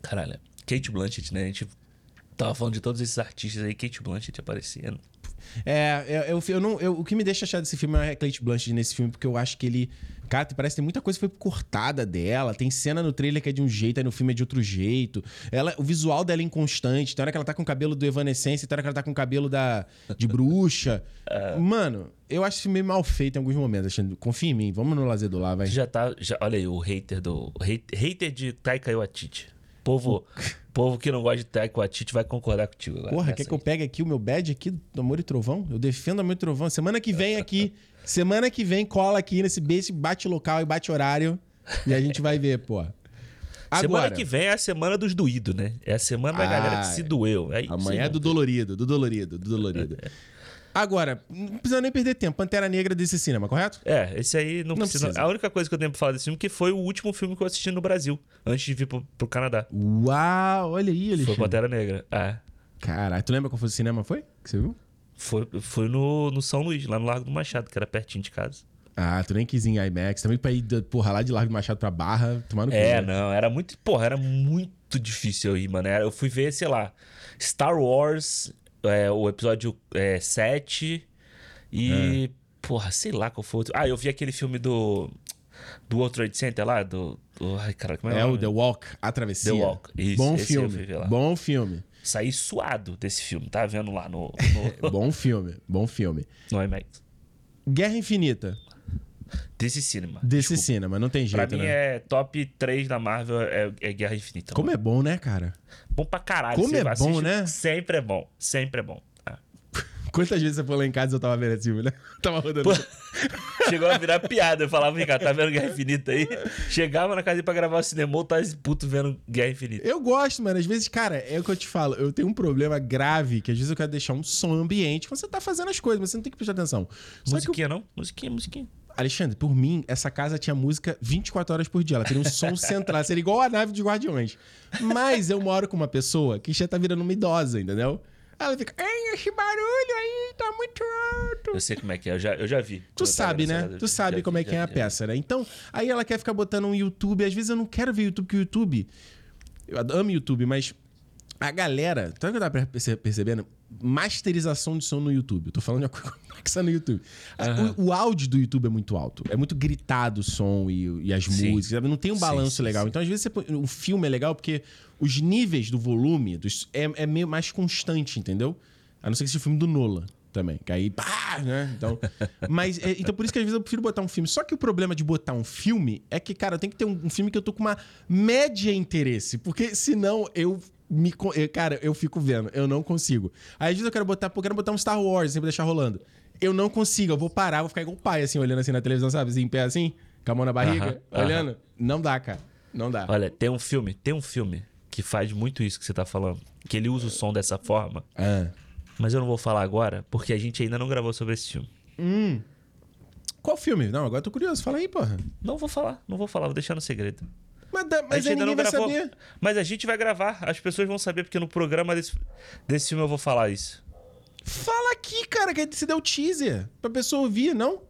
Caralho. Kate Blanchett, né? A gente tava falando de todos esses artistas aí, Kate Blanchett aparecendo. É, eu, eu, eu não, eu- o que me deixa achar desse filme é a Kate Blanchett nesse filme, porque eu acho que ele. Cara, parece que tem muita coisa que foi cortada dela. Tem cena no trailer que é de um jeito, aí no filme é de outro jeito. Ela, o visual dela é inconstante. Tem hora que ela tá com o cabelo do Evanescence, tem hora que ela tá com o cabelo da, de bruxa. Mano, eu acho esse filme meio mal feito em alguns momentos. Achando, confia em mim, vamos no lazer do lá, vai. Já tá. Já, olha aí, o hater do. o hate- hater de Taika Waititi. Povo, povo que não gosta de Taika Waititi vai concordar contigo agora. Porra, quer que eu aí. pegue aqui o meu badge aqui do Amor e Trovão? Eu defendo Amor e Trovão. Semana que vem aqui, semana que vem cola aqui nesse bate local e bate horário e a gente vai ver, pô. Semana Agora, que vem é a semana dos doídos, né? É a semana da Ah, galera que se doeu. É isso, amanhã é do dolorido, do dolorido, do dolorido. Agora, não precisa nem perder tempo. Pantera Negra desse cinema, correto? É, esse aí não, Não precisa. precisa. A única coisa que eu tenho pra falar desse filme é que foi o último filme que eu assisti no Brasil, antes de vir pro, pro Canadá. Uau, olha aí, Foi Alexandre. Pantera Negra. É. Caralho, tu lembra qual foi o cinema foi? Que você viu? Foi, foi no, no São Luís, lá no Largo do Machado, que era pertinho de casa. Ah, tu nem quis ir em IMAX. Também pra ir, porra, lá de Largo do Machado pra Barra, tomar no cu. É, né? não, era muito. Porra, era muito difícil eu ir, mano. Eu fui ver, sei lá, Star Wars, é, o episódio é, 7 e. Porra, sei lá qual foi. outro- Ah, eu vi aquele filme do. Do World Trade Center lá, do. do ai, cara, como é, É o? The Walk, A Travessia. The Walk, isso, Bom filme, bom filme. Saí suado desse filme, tá vendo lá no, no, bom filme, bom filme. no IMAX. Guerra Infinita. Desse cinema. Desse cinema, não tem Pra jeito, mim né? é top 3 da Marvel é, é Guerra Infinita. Como é bom, né, cara? Bom pra caralho. Como é bom, né? Sempre é bom. Sempre é bom. É. Quantas vezes você foi lá em casa e eu tava vendo esse filme, né? Tava rodando. Pô, Chegou a virar piada. Eu falava, Ricardo, tá vendo Guerra Infinita aí? Chegava na casa pra gravar o cinema, tá esse puto vendo Guerra Infinita. Eu gosto, mano. Às vezes, cara, é o que eu te falo. Eu tenho um problema grave, que às vezes eu quero deixar um som ambiente quando você tá fazendo as coisas, mas você não tem que prestar atenção. Só que, o- Musiquinha, não? Musiquinha, musiquinha. Alexandre, por mim, essa casa tinha música 24 horas por dia. Ela teria um som central. Seria igual a nave de Guardiões. Mas eu moro com uma pessoa que já tá virando uma idosa, entendeu? Ela fica, Ei, esse barulho aí tá muito alto. Eu sei como é que é, eu já, eu já vi. Tu sabe, né? casa, Tu sabe vi, como é que é a vi, peça, né? Então, aí ela quer ficar botando um YouTube. Às vezes eu não quero ver YouTube, porque o YouTube. Eu amo YouTube, mas a galera. Tá que eu tava perce- percebendo? Masterização de som no YouTube. Eu tô falando de uma coisa complexa no YouTube. A- O, o áudio do YouTube é muito alto. É muito gritado o som e, e as Sim. músicas. Não tem um balanço sim, legal. sim. Então, às vezes, você o filme é legal porque os níveis do volume dos- é, é meio mais constante, entendeu? A não ser que seja o filme do Nolan também. Que aí, pá, né? Então, mas, é, então por isso que às vezes eu prefiro botar um filme. Só que o problema de botar um filme é que, cara, tenho que ter um, um filme que eu tô com uma média interesse. Porque senão eu me. Cara, eu fico vendo. Eu não consigo. Aí às vezes eu quero botar, eu quero botar um Star Wars, sempre deixar rolando. Eu não consigo, eu vou parar, vou ficar igual o pai, assim, olhando assim na televisão, sabe? Assim, em pé assim, com a mão na barriga, Aham, olhando. Não dá, cara. Não dá. Olha, tem um filme, tem um filme que faz muito isso que você tá falando. Que ele usa o som dessa forma. Ah. Mas eu não vou falar agora, porque a gente ainda não gravou sobre esse filme. Qual filme? Não, agora eu tô curioso. Fala aí, porra. Não vou falar, não vou falar, vou deixar no segredo. Mas, dá- a mas gente ainda não vai gravou. saber. Mas a gente vai gravar, as pessoas vão saber, porque no programa desse, desse filme eu vou falar isso. Fala aqui, cara, que você deu teaser pra pessoa ouvir, não?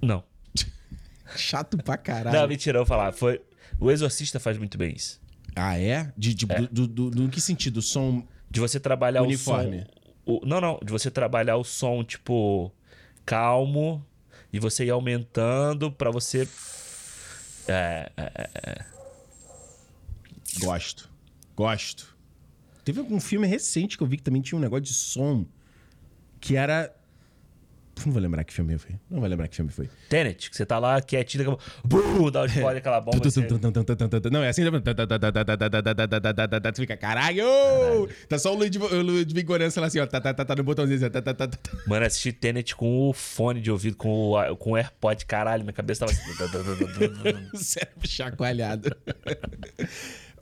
Não. Chato pra caralho. Não, mentira, eu vou falar. Foi... O Exorcista faz muito bem isso. Ah, é? De, de, Do, do, do- do- que sentido? Som. De você trabalhar Uniforme. o som. o- não, não. De você trabalhar o som, tipo, calmo. E você ir aumentando pra você. É, é, Gosto. Gosto. Teve algum filme recente que eu vi que também tinha um negócio de som que era. Não vou lembrar que filme foi. Não vou lembrar que filme foi. Tenet, que você tá lá quietinho, daqui a pouco. Dá um spoiler aquela bomba. e você- Não, é assim. Tu fica, caralho! Tá só o Ludwig o Gorança lá assim, ó. Tá, tá, tá, tá no botãozinho assim. Tá, tá, tá, tá. Mano, assisti Tenet com o fone de ouvido, com o, com o AirPod, caralho, minha cabeça tava assim. Cérebro chacoalhado.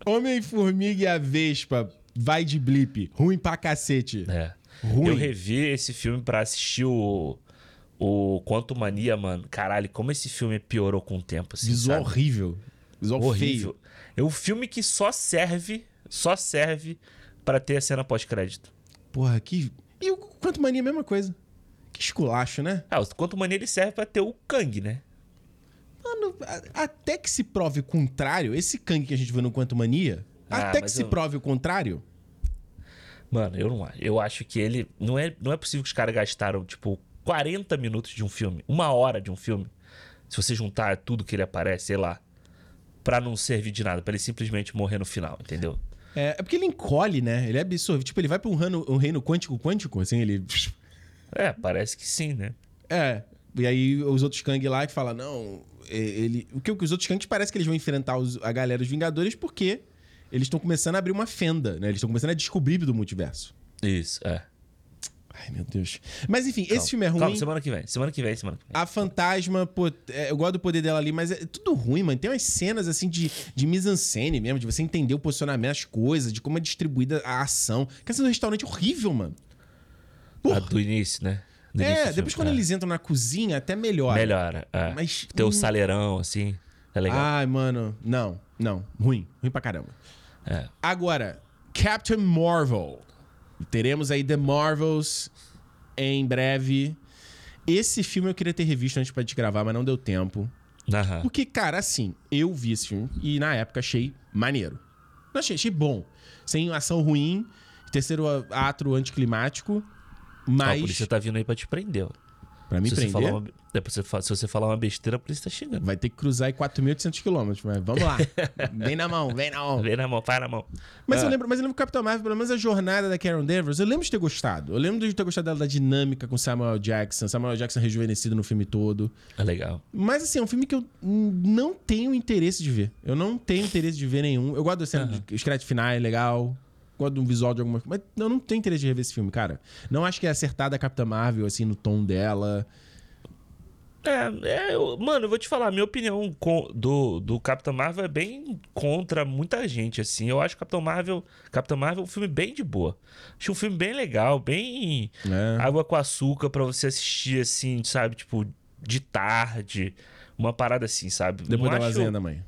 Homem-Formiga e a Vespa vai de blip. Ruim pra cacete. É. Ruim. Eu revi esse filme pra assistir o. O Quanto Mania, mano. Caralho, como esse filme piorou com o tempo, assim. Visual sabe? horrível. Visual horrível. feio. É um filme que só serve, só serve pra ter a cena pós-crédito. Porra, que. E o Quanto Mania é a mesma coisa. Que esculacho, né? Ah, o Quanto Mania ele serve pra ter o Kang, né? Mano, até que se prove o contrário, esse Kang que a gente viu no Quanto Mania, Ah, até que se eu- prove o contrário, Mano, eu não acho. Eu acho que ele. Não é, não é possível que os caras gastaram, tipo, 40 minutos de um filme, uma hora de um filme. Se você juntar tudo que ele aparece, sei lá. Pra não servir de nada, pra ele simplesmente morrer no final, entendeu? é, é porque ele encolhe, né? Ele é absorvido. Tipo, ele vai pra um reino, um reino quântico-quântico, assim, ele. É, parece que sim, né? É. E aí os outros Kang lá que falam, não, ele. O que os outros Kangs parece que eles vão enfrentar os- a galera dos Vingadores porque eles estão começando a abrir uma fenda, né? Eles estão começando a descobrir do multiverso. Isso, é. Ai, meu Deus. Mas enfim, Calma. esse filme é ruim. Calma, semana que vem. Semana que vem, semana que vem. A fantasma, pô, é, eu gosto do poder dela ali, mas é tudo ruim, mano. Tem umas cenas, assim, de, de mise-en-scène mesmo, de você entender o posicionamento, as coisas, de como é distribuída a ação. Que essa do restaurante é horrível, mano. A do início, né? Do início é, do depois quando é. eles entram na cozinha, até melhora. Melhora. É. Mas- Ter o saleirão, assim. É legal. Ai, mano, não, não. Ruim, ruim pra caramba. É. Agora, Captain Marvel. Teremos aí The Marvels em breve. Esse filme eu queria ter revisto antes pra gente gravar, mas não deu tempo. Aham. Porque, cara, assim, eu vi esse filme e na época achei maneiro. Não achei, achei bom. Sem ação ruim, terceiro ato anticlimático, Ó, a mas. polícia tá vindo aí pra te prender, ó. Pra me Se você, prender, falar uma, você se você falar uma besteira, a polícia tá chegando. vai ter que cruzar aí 4.800 quilômetros. Mas vamos lá. vem na mão, vem na mão. Vem na mão, vai na mão. Mas, eu Ah. lembro, mas eu lembro que Capitão Marvel, pelo menos a jornada da Karen Danvers, eu lembro de ter gostado. Eu lembro de ter gostado dela da dinâmica com Samuel Jackson. Samuel Jackson rejuvenescido no filme todo. É legal. Mas, assim, é um filme que eu não tenho interesse de ver. Eu não tenho interesse de ver nenhum. Eu gosto da cena de os créditos finais, legal. Gosto do visual de alguma coisa. Mas eu não tenho interesse de rever esse filme, cara. Não acho que é acertada a Capitã Marvel, assim, no tom dela. É, é, eu- mano, eu vou te falar, a minha opinião com- do, do Capitão Marvel é bem contra muita gente, assim. Eu acho Capitão Marvel, Capitão Marvel um filme bem de boa. Acho um filme bem legal, bem É. água com açúcar pra você assistir, assim, sabe? Tipo, de tarde. Uma parada assim, sabe? Depois Não da acho- lasanha da mãe.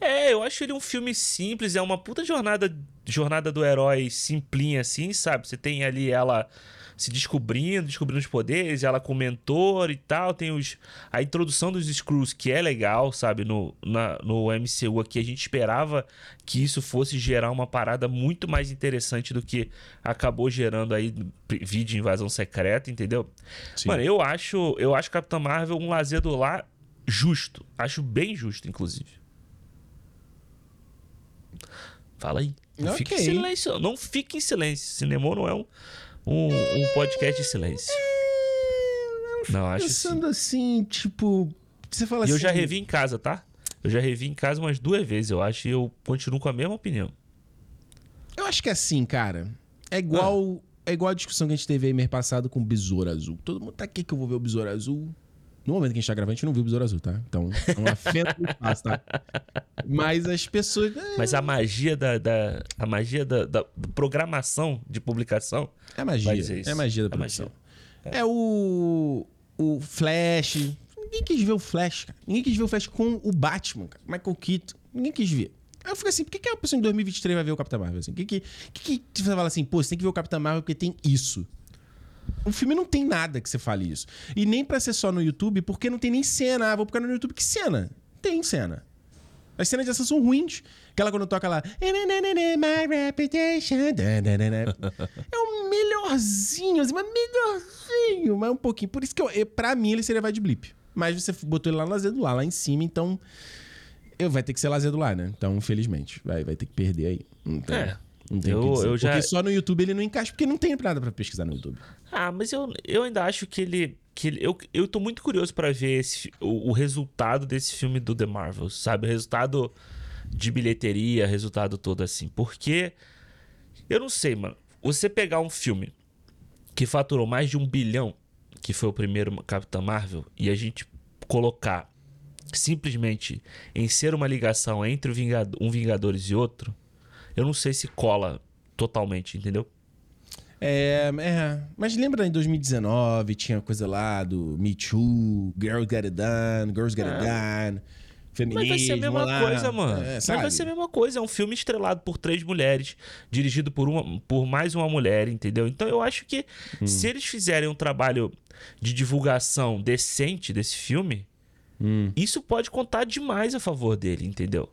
É, eu acho ele um filme simples, é uma puta jornada, jornada do herói simplinha assim, sabe? Você tem ali ela se descobrindo, descobrindo os poderes, ela com o mentor e tal, tem os a introdução dos Screws que é legal, sabe? No, na, no MCU aqui a gente esperava que isso fosse gerar uma parada muito mais interessante do que acabou gerando aí vídeo invasão secreta, entendeu? Sim. Mano, eu acho, eu acho Capitão Marvel um lazer do lar justo, acho bem justo inclusive. Fala aí. Não Ok. fique em silêncio. Não fique em silêncio. Cinema não é um, um, um podcast de silêncio. Não, acho. Pensando assim, tipo. Você fala E assim. eu já revi em casa, tá? Eu já revi em casa umas duas vezes, eu acho, e eu continuo com a mesma opinião. Eu acho que é assim, cara. É igual. É igual a discussão que a gente teve aí mês passado com o Besouro Azul. Todo mundo tá aqui que eu vou ver o Besouro Azul. No momento que a gente tá gravando, a gente não viu o Besouro Azul, tá? Então, é uma fenda do espaço, tá? Mas as pessoas. É, Mas a magia da, da- a magia da, da programação de publicação é magia. É magia da É produção. É, o. O Flash. Ninguém quis ver o Flash, cara. Ninguém quis ver o Flash com o Batman, cara. Michael Keaton. Ninguém quis ver. Aí eu fico assim, por que, que a pessoa em 2023 vai ver o Capitão Marvel? Assim? Por que, que, que, que você fala assim, pô, você tem que ver o Capitão Marvel porque tem isso? O filme não tem nada que você fale isso. E nem pra ser só no YouTube, porque não tem nem cena. Ah, vou ficar no YouTube. Que cena? Tem cena. As cenas de ação são ruins. Aquela quando toca lá. My reputation. É o melhorzinho, assim, mas melhorzinho, mas um pouquinho. Por isso que eu, pra mim ele seria vai de blip. Mas você botou ele lá no lazer do lar, lá em cima, então. Eu vai ter que ser lar, né? Então, infelizmente, vai, vai ter que perder aí. Tem, É. não tem o Eu- eu já- Porque só no YouTube ele não encaixa, porque não tem nada pra pesquisar no YouTube. Ah, mas eu, eu ainda acho que ele. Que ele eu, eu tô muito curioso pra ver esse, o, o resultado desse filme do The Marvels, sabe? O resultado de bilheteria, resultado todo assim. Porque. Eu não sei, mano. Você pegar um filme que faturou mais de um bilhão, que foi o primeiro Capitão Marvel, e a gente colocar simplesmente em ser uma ligação entre Vingado- um Vingadores e outro, eu não sei se cola totalmente, entendeu? É, é. Mas lembra em 2019, tinha coisa lá do Me Too, Girls Get It Done, Girls Get It Done, feminismo Mas vai ser a mesma lá. coisa, mano. É, Mas vai ser a mesma coisa. É um filme estrelado por três mulheres, dirigido por, uma, por mais uma mulher, entendeu? Então eu acho que Hum. se eles fizerem um trabalho de divulgação decente desse filme, Hum. isso pode contar demais a favor dele, entendeu?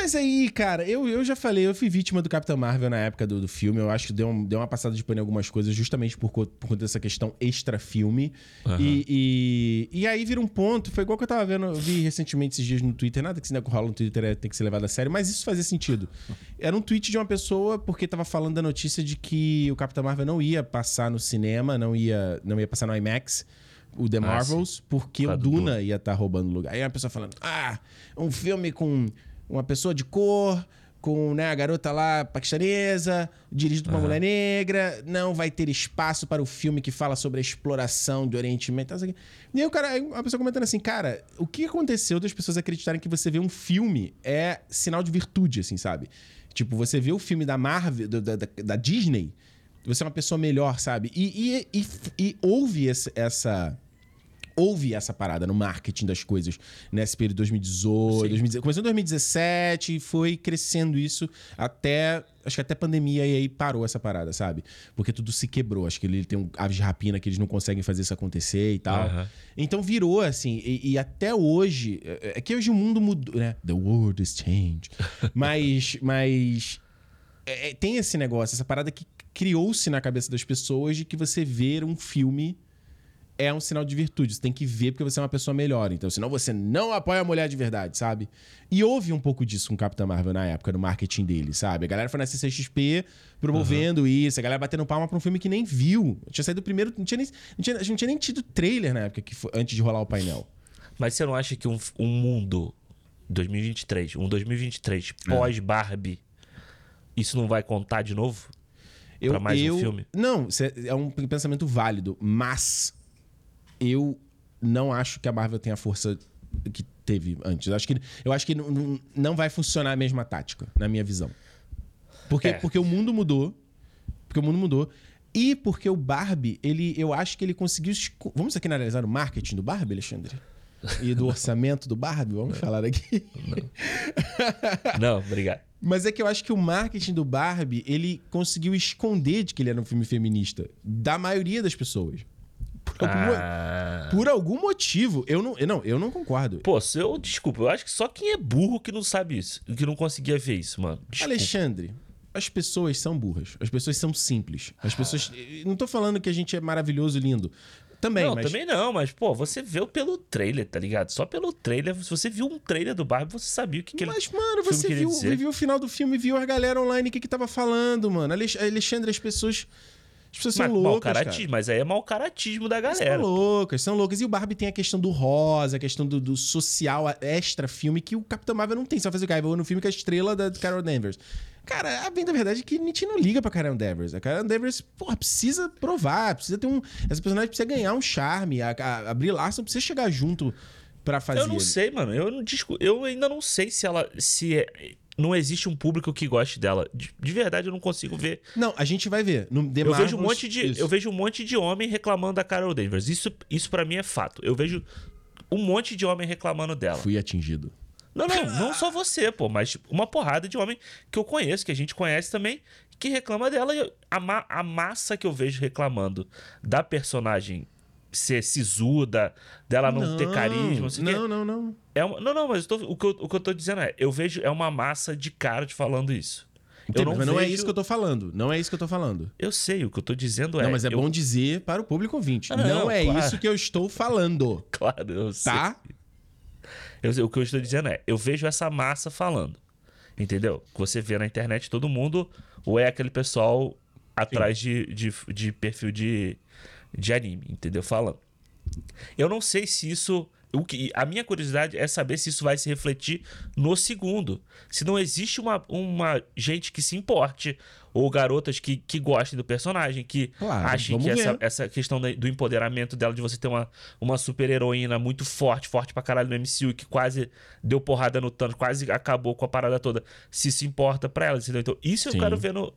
Mas aí, cara, eu, eu já falei, eu fui vítima do Capitão Marvel na época do, do filme. Eu acho que deu, um- deu uma passada de pano em algumas coisas, justamente por, co- por conta dessa questão extra-filme. Aham. E, e, e aí vira um ponto, foi igual que eu tava vendo, eu vi recentemente esses dias no Twitter, nada que esse negócio rola no Twitter é, tem que ser levado a sério, mas isso fazia sentido. Era um tweet de uma pessoa porque tava falando da notícia de que o Capitão Marvel não ia passar no cinema, não ia, não ia passar no IMAX. O The Ah, Marvels, porque Por o causa do Duna ia estar roubando lugar. Aí a pessoa falando: Ah, um filme com uma pessoa de cor, com né, a garota lá paquistanesa, dirigido por uma mulher negra, não vai ter espaço para o filme que fala sobre a exploração do Oriente Médio. tal, não sei o quê. E aí o cara, a pessoa comentando assim, cara, o que aconteceu das pessoas acreditarem que você vê um filme é sinal de virtude, assim, sabe? Tipo, você vê o filme da Marvel, da, da, da Disney, você é uma pessoa melhor, sabe? E, e, e, e houve essa houve essa parada no marketing das coisas nesse período de 2018, Sim. 2017, começou em 2017 e foi crescendo isso até, acho que até pandemia e aí parou essa parada, sabe? Porque tudo se quebrou, acho que ele tem um aves de rapina que eles não conseguem fazer isso acontecer e tal. Aham. Então virou assim, e, e até hoje, é é que hoje o mundo mudou, né? The world is changed. Mas, mas é, é, tem esse negócio, essa parada que criou-se na cabeça das pessoas de que você ver um filme é um sinal de virtude. Você tem que ver porque você é uma pessoa melhor. Então, senão você não apoia a mulher de verdade, sabe? E houve um pouco disso com o Capitão Marvel na época, no marketing dele, sabe? A galera foi na CCXP promovendo uhum. isso, a galera batendo palma pra um filme que nem viu. Tinha saído primeiro, não tinha nem, não tinha, não tinha nem tido trailer na época, que foi, antes de rolar o painel. Mas você não acha que um, um mundo 2023, um 2023 é. pós-Barbie, isso não vai contar de novo? Eu, pra mais eu, um filme? Não, é um pensamento válido, mas eu não acho que a Marvel tenha a força que teve antes. Eu acho que, eu acho que não, não vai funcionar a mesma tática, na minha visão. Porque, é. porque o mundo mudou. Porque o mundo mudou. E porque o Barbie, ele, eu acho que ele conseguiu. Vamos aqui analisar o marketing do Barbie, Alexandre? E do orçamento do Barbie? Vamos falar aqui. Não. não, obrigado. Mas é que eu acho que o marketing do Barbie, ele conseguiu esconder de que ele era um filme feminista da maioria das pessoas. Por, ah. algum, por algum motivo. Eu não, eu não, eu não concordo. Pô, eu, desculpa, eu acho que só quem é burro que não sabe isso. Que não conseguia ver isso, mano. Desculpa. Alexandre, as pessoas são burras. As pessoas são simples. As pessoas. Não tô falando que a gente é maravilhoso e lindo. Também, não, mas... também não, mas, pô, você viu pelo trailer, tá ligado? Só pelo trailer, se você viu um trailer do Barbie, você sabia o que, que mas, ele. Mas, mano, você viu, viu o final do filme, viu a galera online o que, que tava falando, mano. Alexandre, as pessoas. As pessoas são mas, loucas. Caratismo, mas aí é mau caratismo da galera. São loucas, são loucas. E o Barbie tem a questão do rosa, a questão do, do social extra filme que o Capitão Marvel não tem. Só fazer o cara, no filme com a estrela da Carol Danvers. Cara, a bem da verdade é que a gente não liga pra Carol Danvers. A Carol Danvers, porra, precisa provar, precisa ter um. Essa personagem precisa ganhar um charme. A, a, a Brie Larson precisa chegar junto para fazer. Eu não sei, mano. Eu, não, eu ainda não sei se ela. Se é, não existe um público que goste dela. De, de, verdade, eu não consigo ver. Não, a gente vai ver. No The eu, Marvels, vejo um monte de, eu vejo um monte de homem reclamando da Carol Danvers. Isso, isso para mim é fato. Eu vejo um monte de homem reclamando dela. Fui atingido. Não, não, não só você, pô, mas tipo, uma porrada de homem que eu conheço, que a gente conhece também, que reclama dela. E a, ma a massa que eu vejo reclamando da personagem ser sisuda, dela não, não ter carisma. Não, não, não, não. É uma, não, não, mas tô, o, que eu, o que eu tô dizendo é, eu vejo é uma massa de cara te falando isso. Entendi, não mas não é isso que eu tô falando. Não é isso que eu tô falando. Eu sei, o que eu tô dizendo é. Não, mas é eu... bom dizer para o público ouvinte. Ah, não, não, é claro. isso que eu estou falando. Claro, eu sei. Tá? Eu, o que eu estou dizendo é, eu vejo essa massa falando. Entendeu? Você vê na internet todo mundo, ou é aquele pessoal atrás de, de, de, perfil de, de anime, entendeu? Falando. Eu não sei se isso. O que, a minha curiosidade é saber se isso vai se refletir no segundo. Se não existe uma, uma gente que se importe ou garotas que, que gostem do personagem, que claro, achem que essa, essa questão do empoderamento dela, de você ter uma, uma super heroína muito forte, forte pra caralho no MCU, que quase deu porrada no Thanos, quase acabou com a parada toda, se se importa pra ela, entendeu? Então, isso Sim. eu quero ver no,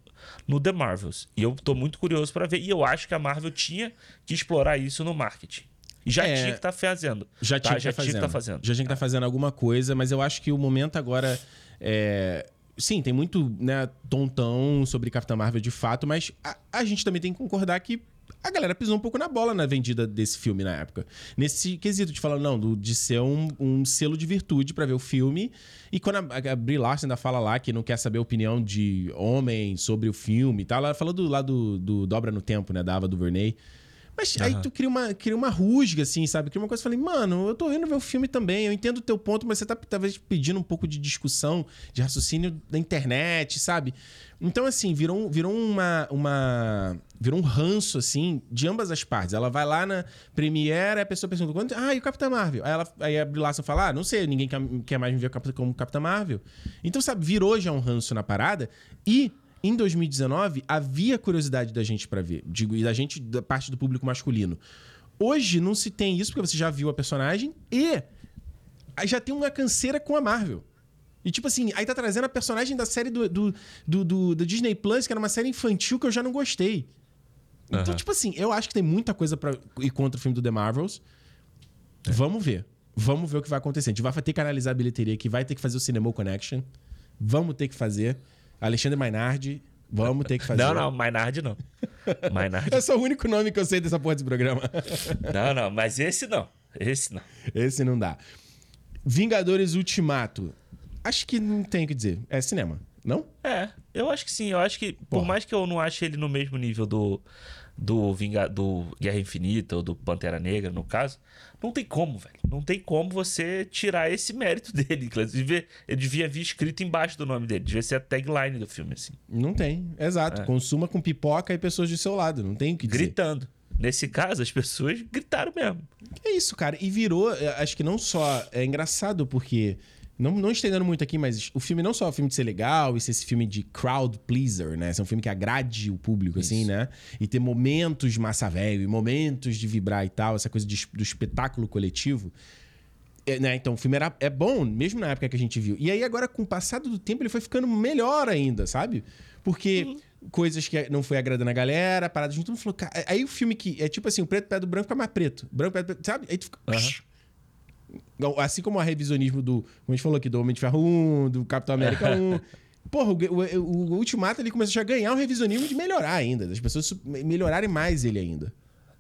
no The Marvels. E eu tô muito curioso para ver. E eu acho que a Marvel tinha que explorar isso no marketing. Já é, tinha que estar tá fazendo. Já tá? tinha que tá estar tá fazendo. Já tinha que estar tá fazendo alguma coisa, mas eu acho que o momento agora é sim, tem muito né, tontão sobre Capitã Marvel de fato, mas a, a, gente também tem que concordar que a galera pisou um pouco na bola na vendida desse filme na época. Nesse quesito de falar, não, do, de ser um, um selo de virtude para ver o filme. E quando a, a Brie Larson ainda fala lá que não quer saber a opinião de homem sobre o filme e tal, ela falou do, lá do, do Dobra no Tempo, né, da Ava DuVernay. Mas uhum. aí tu cria uma, cria uma rusga, assim, sabe? Cria uma coisa. Falei, mano, eu tô indo ver o filme também. Eu entendo o teu ponto, mas você tá talvez pedindo um pouco de discussão, de raciocínio da internet, sabe? Então, assim, virou, virou uma, uma. Virou um ranço, assim, de ambas as partes. Ela vai lá na Premiere, a pessoa pergunta: quando, ah, e o Capitão Marvel? Aí, ela, aí a Brie Larson fala: ah, não sei, ninguém quer, quer mais me ver como Capitão Marvel. Então, sabe, virou já um ranço na parada. E em 2019, havia curiosidade da gente para ver, digo, e da gente, da parte do público masculino. Hoje não se tem isso, porque você já viu a personagem e já tem uma canseira com a Marvel. E tipo assim, aí tá trazendo a personagem da série do, do, do, do, do Disney Plus, que era uma série infantil que eu já não gostei. Então, uhum. tipo assim, eu acho que tem muita coisa para ir contra o filme do The Marvels. É. Vamos ver. Vamos ver o que vai acontecer. A gente vai ter que analisar a bilheteria aqui, vai ter que fazer o Cinema Connection. Vamos ter que fazer. Alexandre Mainardi, vamos ter que fazer. Não, não, Mainardi não. Mainardi. é só o único nome que eu sei dessa porra desse programa. não, não, mas esse não. Esse não. Esse não dá. Vingadores Ultimato. Acho que não tem o que dizer. É cinema, não? É, eu acho que sim. Eu acho que, Porra. por mais que eu não ache ele no mesmo nível do, do, Vinga, do Guerra Infinita ou do Pantera Negra, no caso, não tem como, velho. Não tem como você tirar esse mérito dele. Inclusive, ele devia vir escrito embaixo do nome dele. Devia ser a tagline do filme, assim. Não tem, exato. É. Consuma com pipoca e pessoas do seu lado. Não tem o que dizer. Gritando. Nesse caso, as pessoas gritaram mesmo. É isso, cara. E virou, acho que não só. É engraçado porque. Não, não estendendo muito aqui, mas o filme não só é um filme de ser legal e ser esse filme de crowd pleaser, né? Ser um filme que agrade o público, assim, né? E ter momentos de massa velho e momentos de vibrar e tal, essa coisa de- do espetáculo coletivo. É, né? Então, o filme era, é bom, mesmo na época que a gente viu. E aí, agora, com o passado do tempo, ele foi ficando melhor ainda, sabe? Porque coisas que não foi agradando a galera, paradas, a gente todo mundo falou, cara. Aí o filme que é tipo assim, o preto pé do branco fica mais preto. Branco pé do preto, sabe? Aí tu fica. Assim como o revisionismo do. Como a gente falou aqui, do Homem de Ferro 1, do Capitão América 1. Porra, o, o, o Ultimato ele começou a ganhar um revisionismo de melhorar ainda. Das pessoas melhorarem mais ele ainda.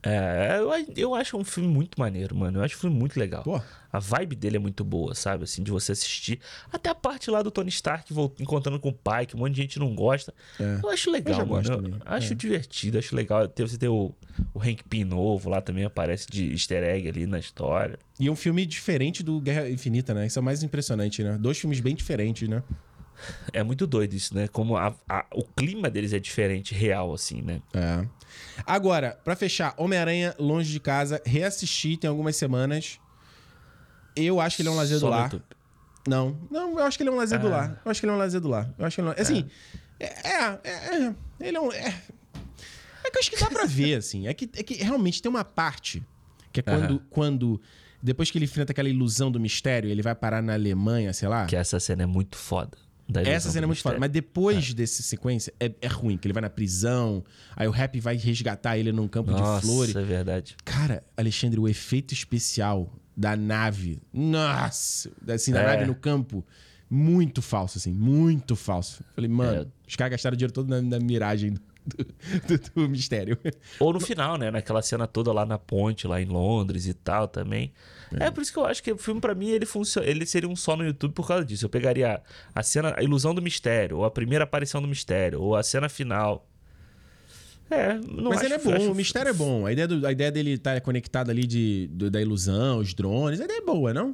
É, eu, eu acho um filme muito maneiro, mano. Eu acho um filme muito legal. Pô. A vibe dele é muito boa, sabe? Assim, de você assistir. Até a parte lá do Tony Stark encontrando com o pai, que um monte de gente não gosta. Eu acho legal, É. já mano. Eu também. É. acho divertido, acho legal. Você ter o, o Hank Pym novo lá também aparece de easter egg ali na história. E é um filme diferente do Guerra Infinita, né? Isso é o mais impressionante, né? Dois filmes bem diferentes, né? É muito doido isso, né? Como a- a- o clima deles é diferente, real, assim, né? É. Agora, pra fechar, Homem-Aranha Longe de Casa, reassisti tem algumas semanas. Eu acho que ele é um lazer Só do lar. YouTube. Não, não, eu acho que ele é um lazer do Ah. lar. Eu acho que ele é um lazer do lar. Eu acho que ele é um... Assim, é, é, é, é, ele é um... É, é que eu acho que dá pra ver, assim. É que, é que realmente tem uma parte que é quando, Aham. quando... Depois que ele enfrenta aquela ilusão do mistério, ele vai parar na Alemanha, sei lá. Que essa cena é muito foda. Essa do cena é muito foda. Mas depois dessa sequência, é, é ruim. Que ele vai na prisão, aí o Rap vai resgatar ele num campo Nossa, de flores. é verdade. Cara, Alexandre, o efeito especial da nave. Nossa! Assim, da É. nave no campo. Muito falso, assim. Muito falso. Falei, mano, É. os caras gastaram dinheiro todo na, na miragem do, do- do mistério. Ou no final, né? Naquela cena toda lá na ponte, lá em Londres e tal também. É, por isso que eu acho que o filme, pra mim, ele funciona. Ele seria um só no YouTube por causa disso. Eu pegaria a cena, a ilusão do mistério, ou a primeira aparição do mistério, ou a cena final. É, não Mas acho, ele é bom, acho- o mistério é bom. A ideia, do- a ideia dele estar conectado ali de, do- da ilusão, os drones, a ideia é boa, não?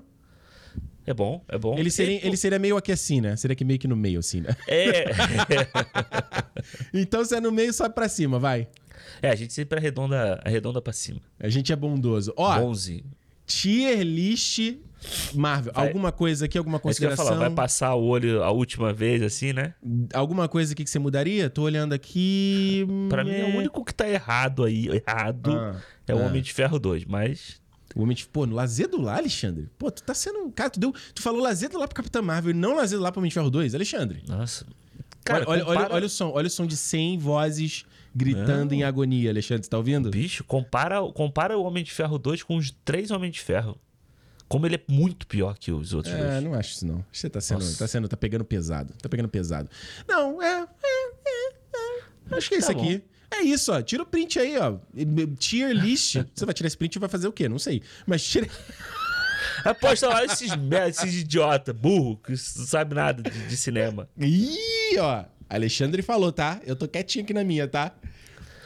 É bom, é bom. Ele seria, ele seria meio aqui assim, né? Seria aqui meio que no meio, assim, né? É, Então se é no meio, sobe pra cima, vai. é, a gente sempre arredonda, arredonda pra cima. A gente é bondoso. Ó, Bonzinho. Tier list Marvel. Vai- Alguma coisa aqui, alguma É isso que eu ia consideração? falar, vai passar o olho a última vez, assim, né? Alguma coisa aqui que você mudaria? Tô olhando aqui. Pra mim, é o único que tá errado aí, errado, Ah, é o ah. Homem de Ferro 2, mas O homem, de- pô, no lazer do lar, Alexandre. Pô, tu tá sendo. Cara, tu, deu, tu falou lazer do lar pro Capitão Marvel e não lazer do lar pro Homem de Ferro 2, Alexandre. Nossa. olha, olha, olha, compara- olha o som, olha o som de 100 vozes gritando em agonia, Alexandre. Você tá ouvindo? Bicho, compara, compara o Homem de Ferro 2 com os três Homens de Ferro. Como ele é muito pior que os outros É, dois. não acho isso não. Você tá sendo, Nossa. tá sendo, tá pegando pesado. Tá pegando pesado. Não, é, é, é, é. Acho que é isso Tá aqui. É isso, ó. Tira o print aí, ó. Tier list. Você vai tirar esse print e vai fazer o quê? Não sei. Mas tira. Aposta lá esses, esses idiota, burro, que não sabe nada de, de cinema. Ih, ó. Alexandre falou, tá? Eu tô quietinho aqui na minha, tá?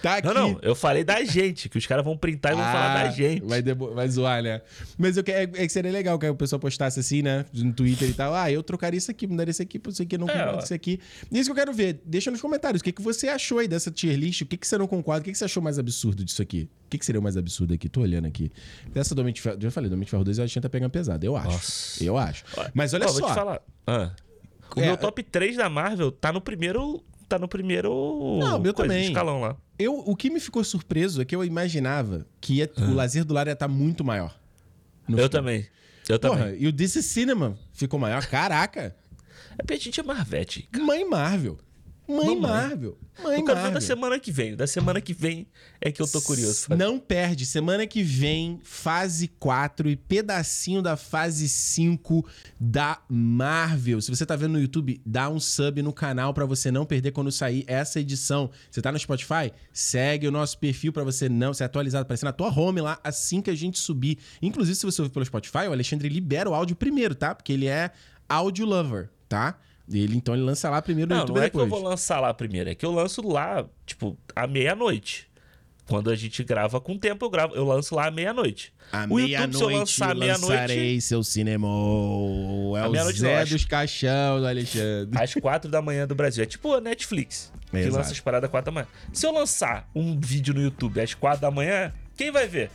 Tá aqui. Não, não, eu falei da gente, que os caras vão printar e vão falar da gente. Ah, Vai, debo- vai zoar, né? Mas eu que- é, é que seria legal que a pessoa postasse assim, né? No Twitter e tal. Ah, eu trocaria isso aqui, mudaria isso aqui pra isso aqui, não É, concordo com isso aqui. Isso que eu quero ver. Deixa nos comentários. O que, que você achou aí dessa tier list? O que, que você não concorda? O que, que você achou mais absurdo disso aqui? O que, que seria o mais absurdo aqui? Tô olhando aqui. Dessa do Homem de Ferro. Já falei, do Homem de Ferro 2 a gente tá pegando pesado. Eu acho. Nossa. Eu acho. Mas olha Ó, só. Vou te falar. Ah. O É, meu top 3 da Marvel tá no primeiro. Tá no primeiro. Não, o meu coisa, também. escalão lá. Eu, o que me ficou surpreso é que eu imaginava que ia- o lazer do lar ia estar muito maior. Eu filme. também. Eu Porra, também. e o is Cinema ficou maior. Caraca. É porque a gente é Marvete. Mãe Marvel. Mãe Mamãe. Marvel. Mãe Eu quero ver Marvel. da semana que vem. Da semana que vem é que eu tô curioso. Não perde. Semana que vem, fase 4 e pedacinho da fase 5 da Marvel. Se você tá vendo no YouTube, dá um sub no canal pra você não perder quando sair essa edição. Você tá no Spotify? Segue o nosso perfil pra você não ser atualizado, aparecer na tua home lá assim que a gente subir. Inclusive, se você ouvir pelo Spotify, o Alexandre libera o áudio primeiro, tá? Porque ele é audio lover, tá? Ele, então ele lança lá primeiro no Não, YouTube não é que depois. eu vou lançar lá primeiro. É que eu lanço lá, tipo, à meia-noite. quando a gente grava com tempo, eu gravo, eu lanço lá à meia-noite. À O YouTube, se eu meia-noite lançar à meia-noite, lançarei seu cinema. É o meia-noite Zé dos Caixão do Alexandre. às quatro da manhã do Brasil. É tipo a Netflix, que Exato. lança as paradas às quatro da manhã. Se eu lançar um vídeo no YouTube às quatro da manhã, quem vai ver?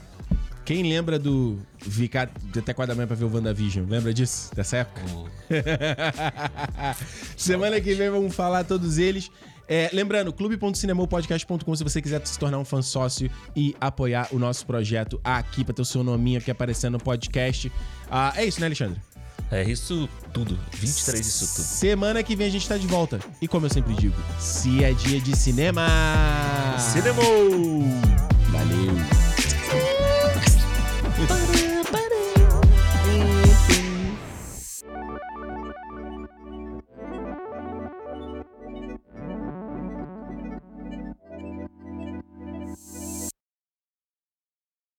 Quem lembra do ficar até 4 da manhã pra ver o WandaVision? Lembra disso? Dessa época? Semana que vem vamos falar todos eles. É, lembrando, clube.cinemopodcast.com se você quiser se tornar um fã sócio e apoiar o nosso projeto aqui pra ter o seu nominho aqui aparecendo no podcast. Ah, é isso, né, Alexandre? É isso tudo. 23 isso tudo. Semana que vem a gente tá de volta. E como eu sempre digo, se é dia de cinema... Cinema! Yes.